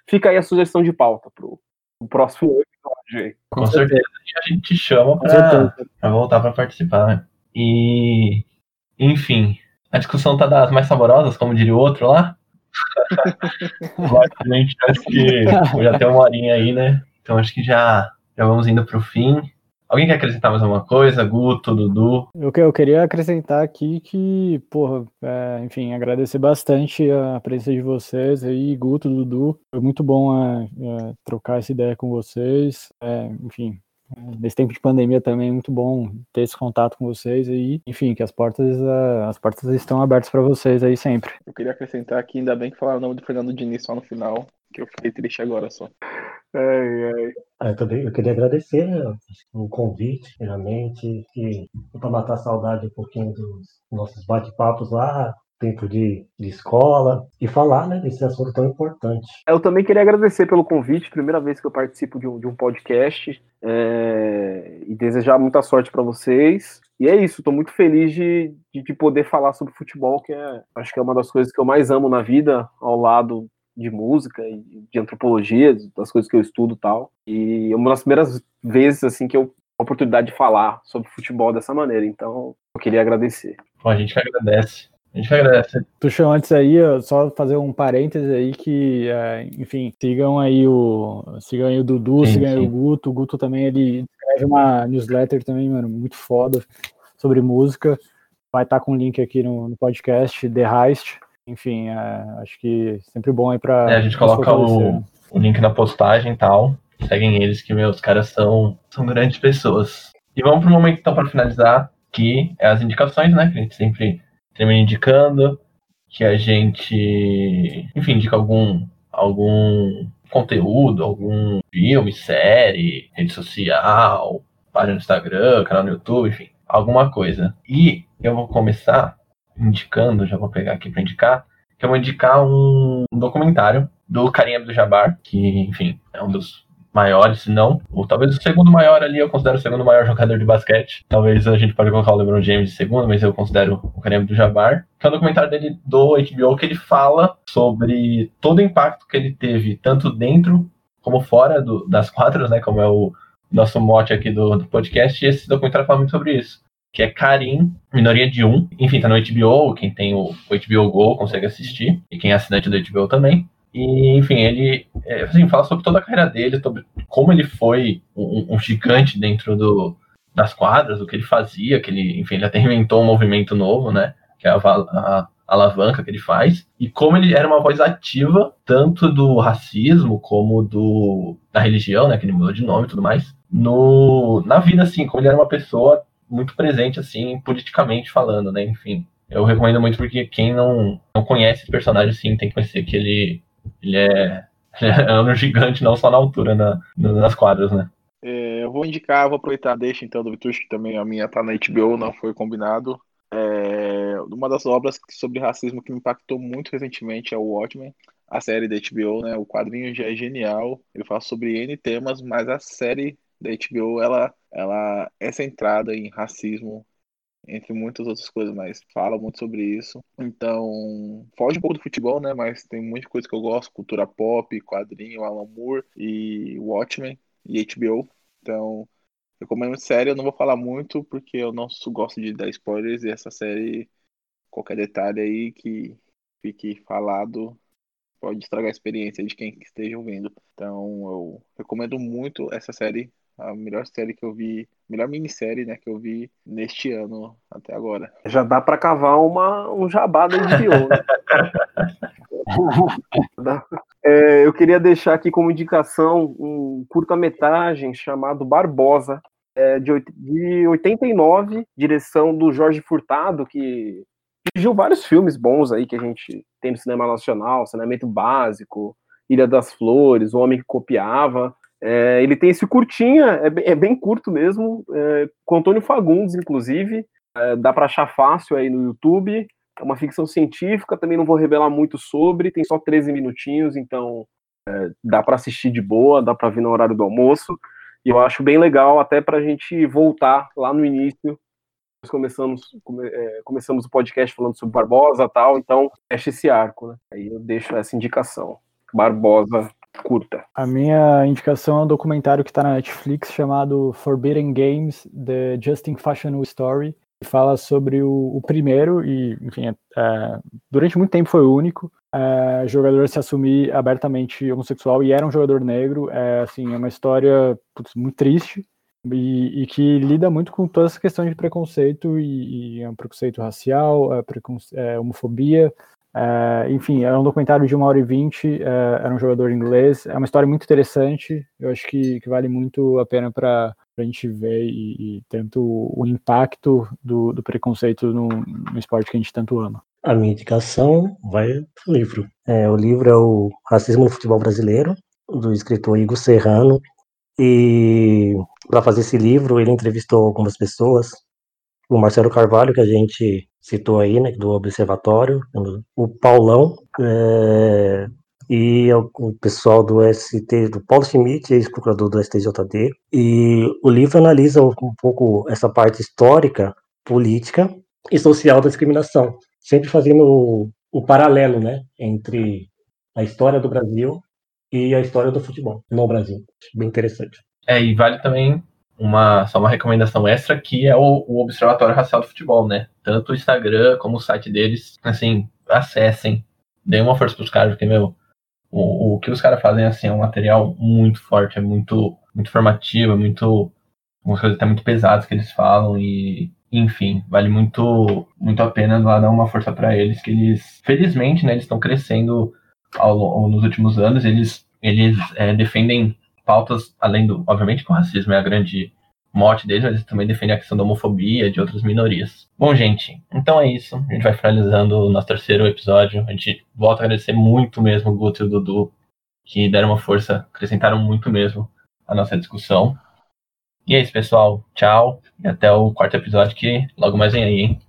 fica aí a sugestão de pauta pro, o próximo episódio aí. Com, certeza. a gente te chama pra, pra voltar pra participar, né? E, enfim, a discussão tá das mais saborosas, como diria o outro lá. Basicamente, acho que já tem uma horinha aí, né? Então acho que já, já vamos indo pro fim. Alguém quer acrescentar mais alguma coisa? Guto, Dudu? Eu, eu queria acrescentar aqui que, porra, é, enfim, agradecer bastante a presença de vocês aí, Guto, Dudu. Foi muito bom é, é, trocar essa ideia com vocês. É, enfim, nesse tempo de pandemia também é muito bom ter esse contato com vocês aí. Enfim, que as portas, é, as portas estão abertas para vocês aí sempre. Eu queria acrescentar aqui, ainda bem que falaram o nome do Fernando Diniz só no final, que eu fiquei triste agora só. Ai, ai. Ah, eu também eu queria agradecer né, o convite, realmente, e para matar a saudade um pouquinho dos nossos bate-papos lá, tempo de, de escola, e falar né, desse assunto tão importante. Eu também queria agradecer pelo convite, primeira vez que eu participo de um, de um podcast, é, e desejar muita sorte para vocês. E é isso, estou muito feliz de, de, de, poder falar sobre futebol, que é, acho que é uma das coisas que eu mais amo na vida, ao lado de música e de antropologia, das coisas que eu estudo tal. E é uma das primeiras vezes assim que eu a oportunidade de falar sobre futebol dessa maneira. Então, eu queria agradecer. Bom, a gente que agradece. A gente que agradece. Tuxão, antes aí, só fazer um parêntese aí que, é, enfim, sigam aí o sigam aí o Dudu, sim, sigam sim. aí o Guto. O Guto também, ele escreve uma newsletter também, mano, muito foda sobre música. Vai estar com o link aqui no, no podcast, The Heist enfim, é, acho que sempre bom aí pra. É, a gente coloca o, o, link na postagem e tal. Seguem eles, que meus caras são, são grandes pessoas. E vamos pro momento então para finalizar, que é as indicações, né? Que a gente sempre termina indicando. Que a gente, enfim, indica algum, algum conteúdo, algum filme, série, rede social, página no Instagram, canal no YouTube, enfim, alguma coisa. E eu vou começar indicando, já vou pegar aqui para indicar, que eu vou indicar um, um documentário do Karim Abdul-Jabbar, que, enfim, é um dos maiores, se não, ou talvez o segundo maior ali, eu considero o segundo maior jogador de basquete. Talvez a gente pode colocar o LeBron James de segundo, mas eu considero o Kareem Abdul-Jabbar. Que é um documentário dele do HBO que ele fala sobre todo o impacto que ele teve, tanto dentro como fora do, das quadras, né, como é o nosso mote aqui do, do podcast, e esse documentário fala muito sobre isso que é Karim, minoria de um. Enfim, tá no HBO, quem tem o HBO Go consegue assistir, e quem é assinante do HBO também. E, enfim, ele é, assim, fala sobre toda a carreira dele, sobre como ele foi um, um, gigante dentro do, das quadras, o que ele fazia, que ele, enfim, ele até inventou um movimento novo, né? Que é a, a, a alavanca que ele faz, e como ele era uma voz ativa, tanto do racismo como do da religião, né? Que ele mudou de nome e tudo mais, no, na vida, assim, como ele era uma pessoa muito presente, assim, politicamente falando, né? Enfim, eu recomendo muito porque quem não, não conhece esse personagem, assim, tem que conhecer que ele ele é, é um gigante, não só na altura, na, nas quadras, né? É, eu vou indicar, vou aproveitar, deixa então do Vitush, que também a minha tá na HBO, não foi combinado. É, uma das obras sobre racismo que me impactou muito recentemente é o Watchmen, a série da HBO, né? O quadrinho já é genial, ele fala sobre N temas, mas a série da HBO, ela, ela é centrada em racismo entre muitas outras coisas, mas fala muito sobre isso. Então, foge um pouco do futebol, né? Mas tem muita coisa que eu gosto, cultura pop, quadrinho, Alan Moore e Watchmen e HBO. Então, recomendo série, eu não vou falar muito porque eu não gosto de dar spoilers e essa série, qualquer detalhe aí que fique falado pode estragar a experiência de quem esteja ouvindo. Então, eu recomendo muito essa série a melhor série que eu vi, melhor minissérie, né, que eu vi neste ano até agora. Já dá para cavar uma, um jabá da HBO, né? é, eu queria deixar aqui como indicação um curta-metragem chamado Barbosa, é, de, de 89, direção do Jorge Furtado, que dirigiu vários filmes bons aí que a gente tem no cinema nacional, Saneamento Básico, Ilha das Flores, O Homem que Copiava. É, ele tem esse curtinha, é bem, é bem curto mesmo, é, com Antônio Fagundes, inclusive. É, dá para achar fácil aí no YouTube. É uma ficção científica, também não vou revelar muito sobre, tem só 13 minutinhos, então é, dá para assistir de boa, dá para vir no horário do almoço. E eu acho bem legal, até para a gente voltar lá no início. Nós começamos, come, é, começamos o podcast falando sobre Barbosa tal, então fecha esse arco, né? Aí eu deixo essa indicação. Barbosa curta. A minha indicação é um documentário que está na Netflix chamado Forbidden Games: The Justin Fashion Story. Que fala sobre o, o primeiro e, enfim, é, é, durante muito tempo foi o único é, jogador se assumir abertamente homossexual e era um jogador negro. É, assim, é uma história putz, muito triste. E, e, que lida muito com toda essa questão de preconceito e, e é um preconceito racial, é, preconce é, homofobia, é, enfim, é um documentário de uma hora e vinte, é, era um jogador inglês, é uma história muito interessante, eu acho que, que vale muito a pena para a gente ver e, e tanto o impacto do, do preconceito no, no, esporte que a gente tanto ama. A minha indicação vai pro livro. É, o livro é o Racismo no Futebol Brasileiro, do escritor Igor Serrano, e para fazer esse livro ele entrevistou algumas pessoas, o Marcelo Carvalho, que a gente citou aí, né, do Observatório, o Paulão, é, e o pessoal do ST, do Paulo Schmidt, ex-procurador do STJD, e o livro analisa um pouco essa parte histórica, política e social da discriminação, sempre fazendo o, o paralelo, né, entre a história do Brasil e a história do futebol no Brasil. Bem interessante. É, e vale também uma, só uma recomendação extra que é o, o Observatório Racial do Futebol, né? Tanto o Instagram como o site deles, assim, acessem, deem uma força pros caras, porque, meu, o, o que os caras fazem, assim, é um material muito forte, é muito, muito formativo, é muito, umas coisas até muito pesadas que eles falam e, enfim, vale muito, muito a pena lá dar uma força para eles, que eles, felizmente, né, eles estão crescendo ao, ao, nos últimos anos, eles, eles é, defendem pautas, além do, obviamente, que o racismo é a grande mote deles, mas eles também defendem a questão da homofobia de outras minorias. Bom, gente, então é isso. A gente vai finalizando o nosso terceiro episódio. A gente volta a agradecer muito mesmo o Guto e o Dudu, que deram uma força, acrescentaram muito mesmo a nossa discussão. E é isso, pessoal. Tchau. E até o quarto episódio que logo mais vem aí, hein?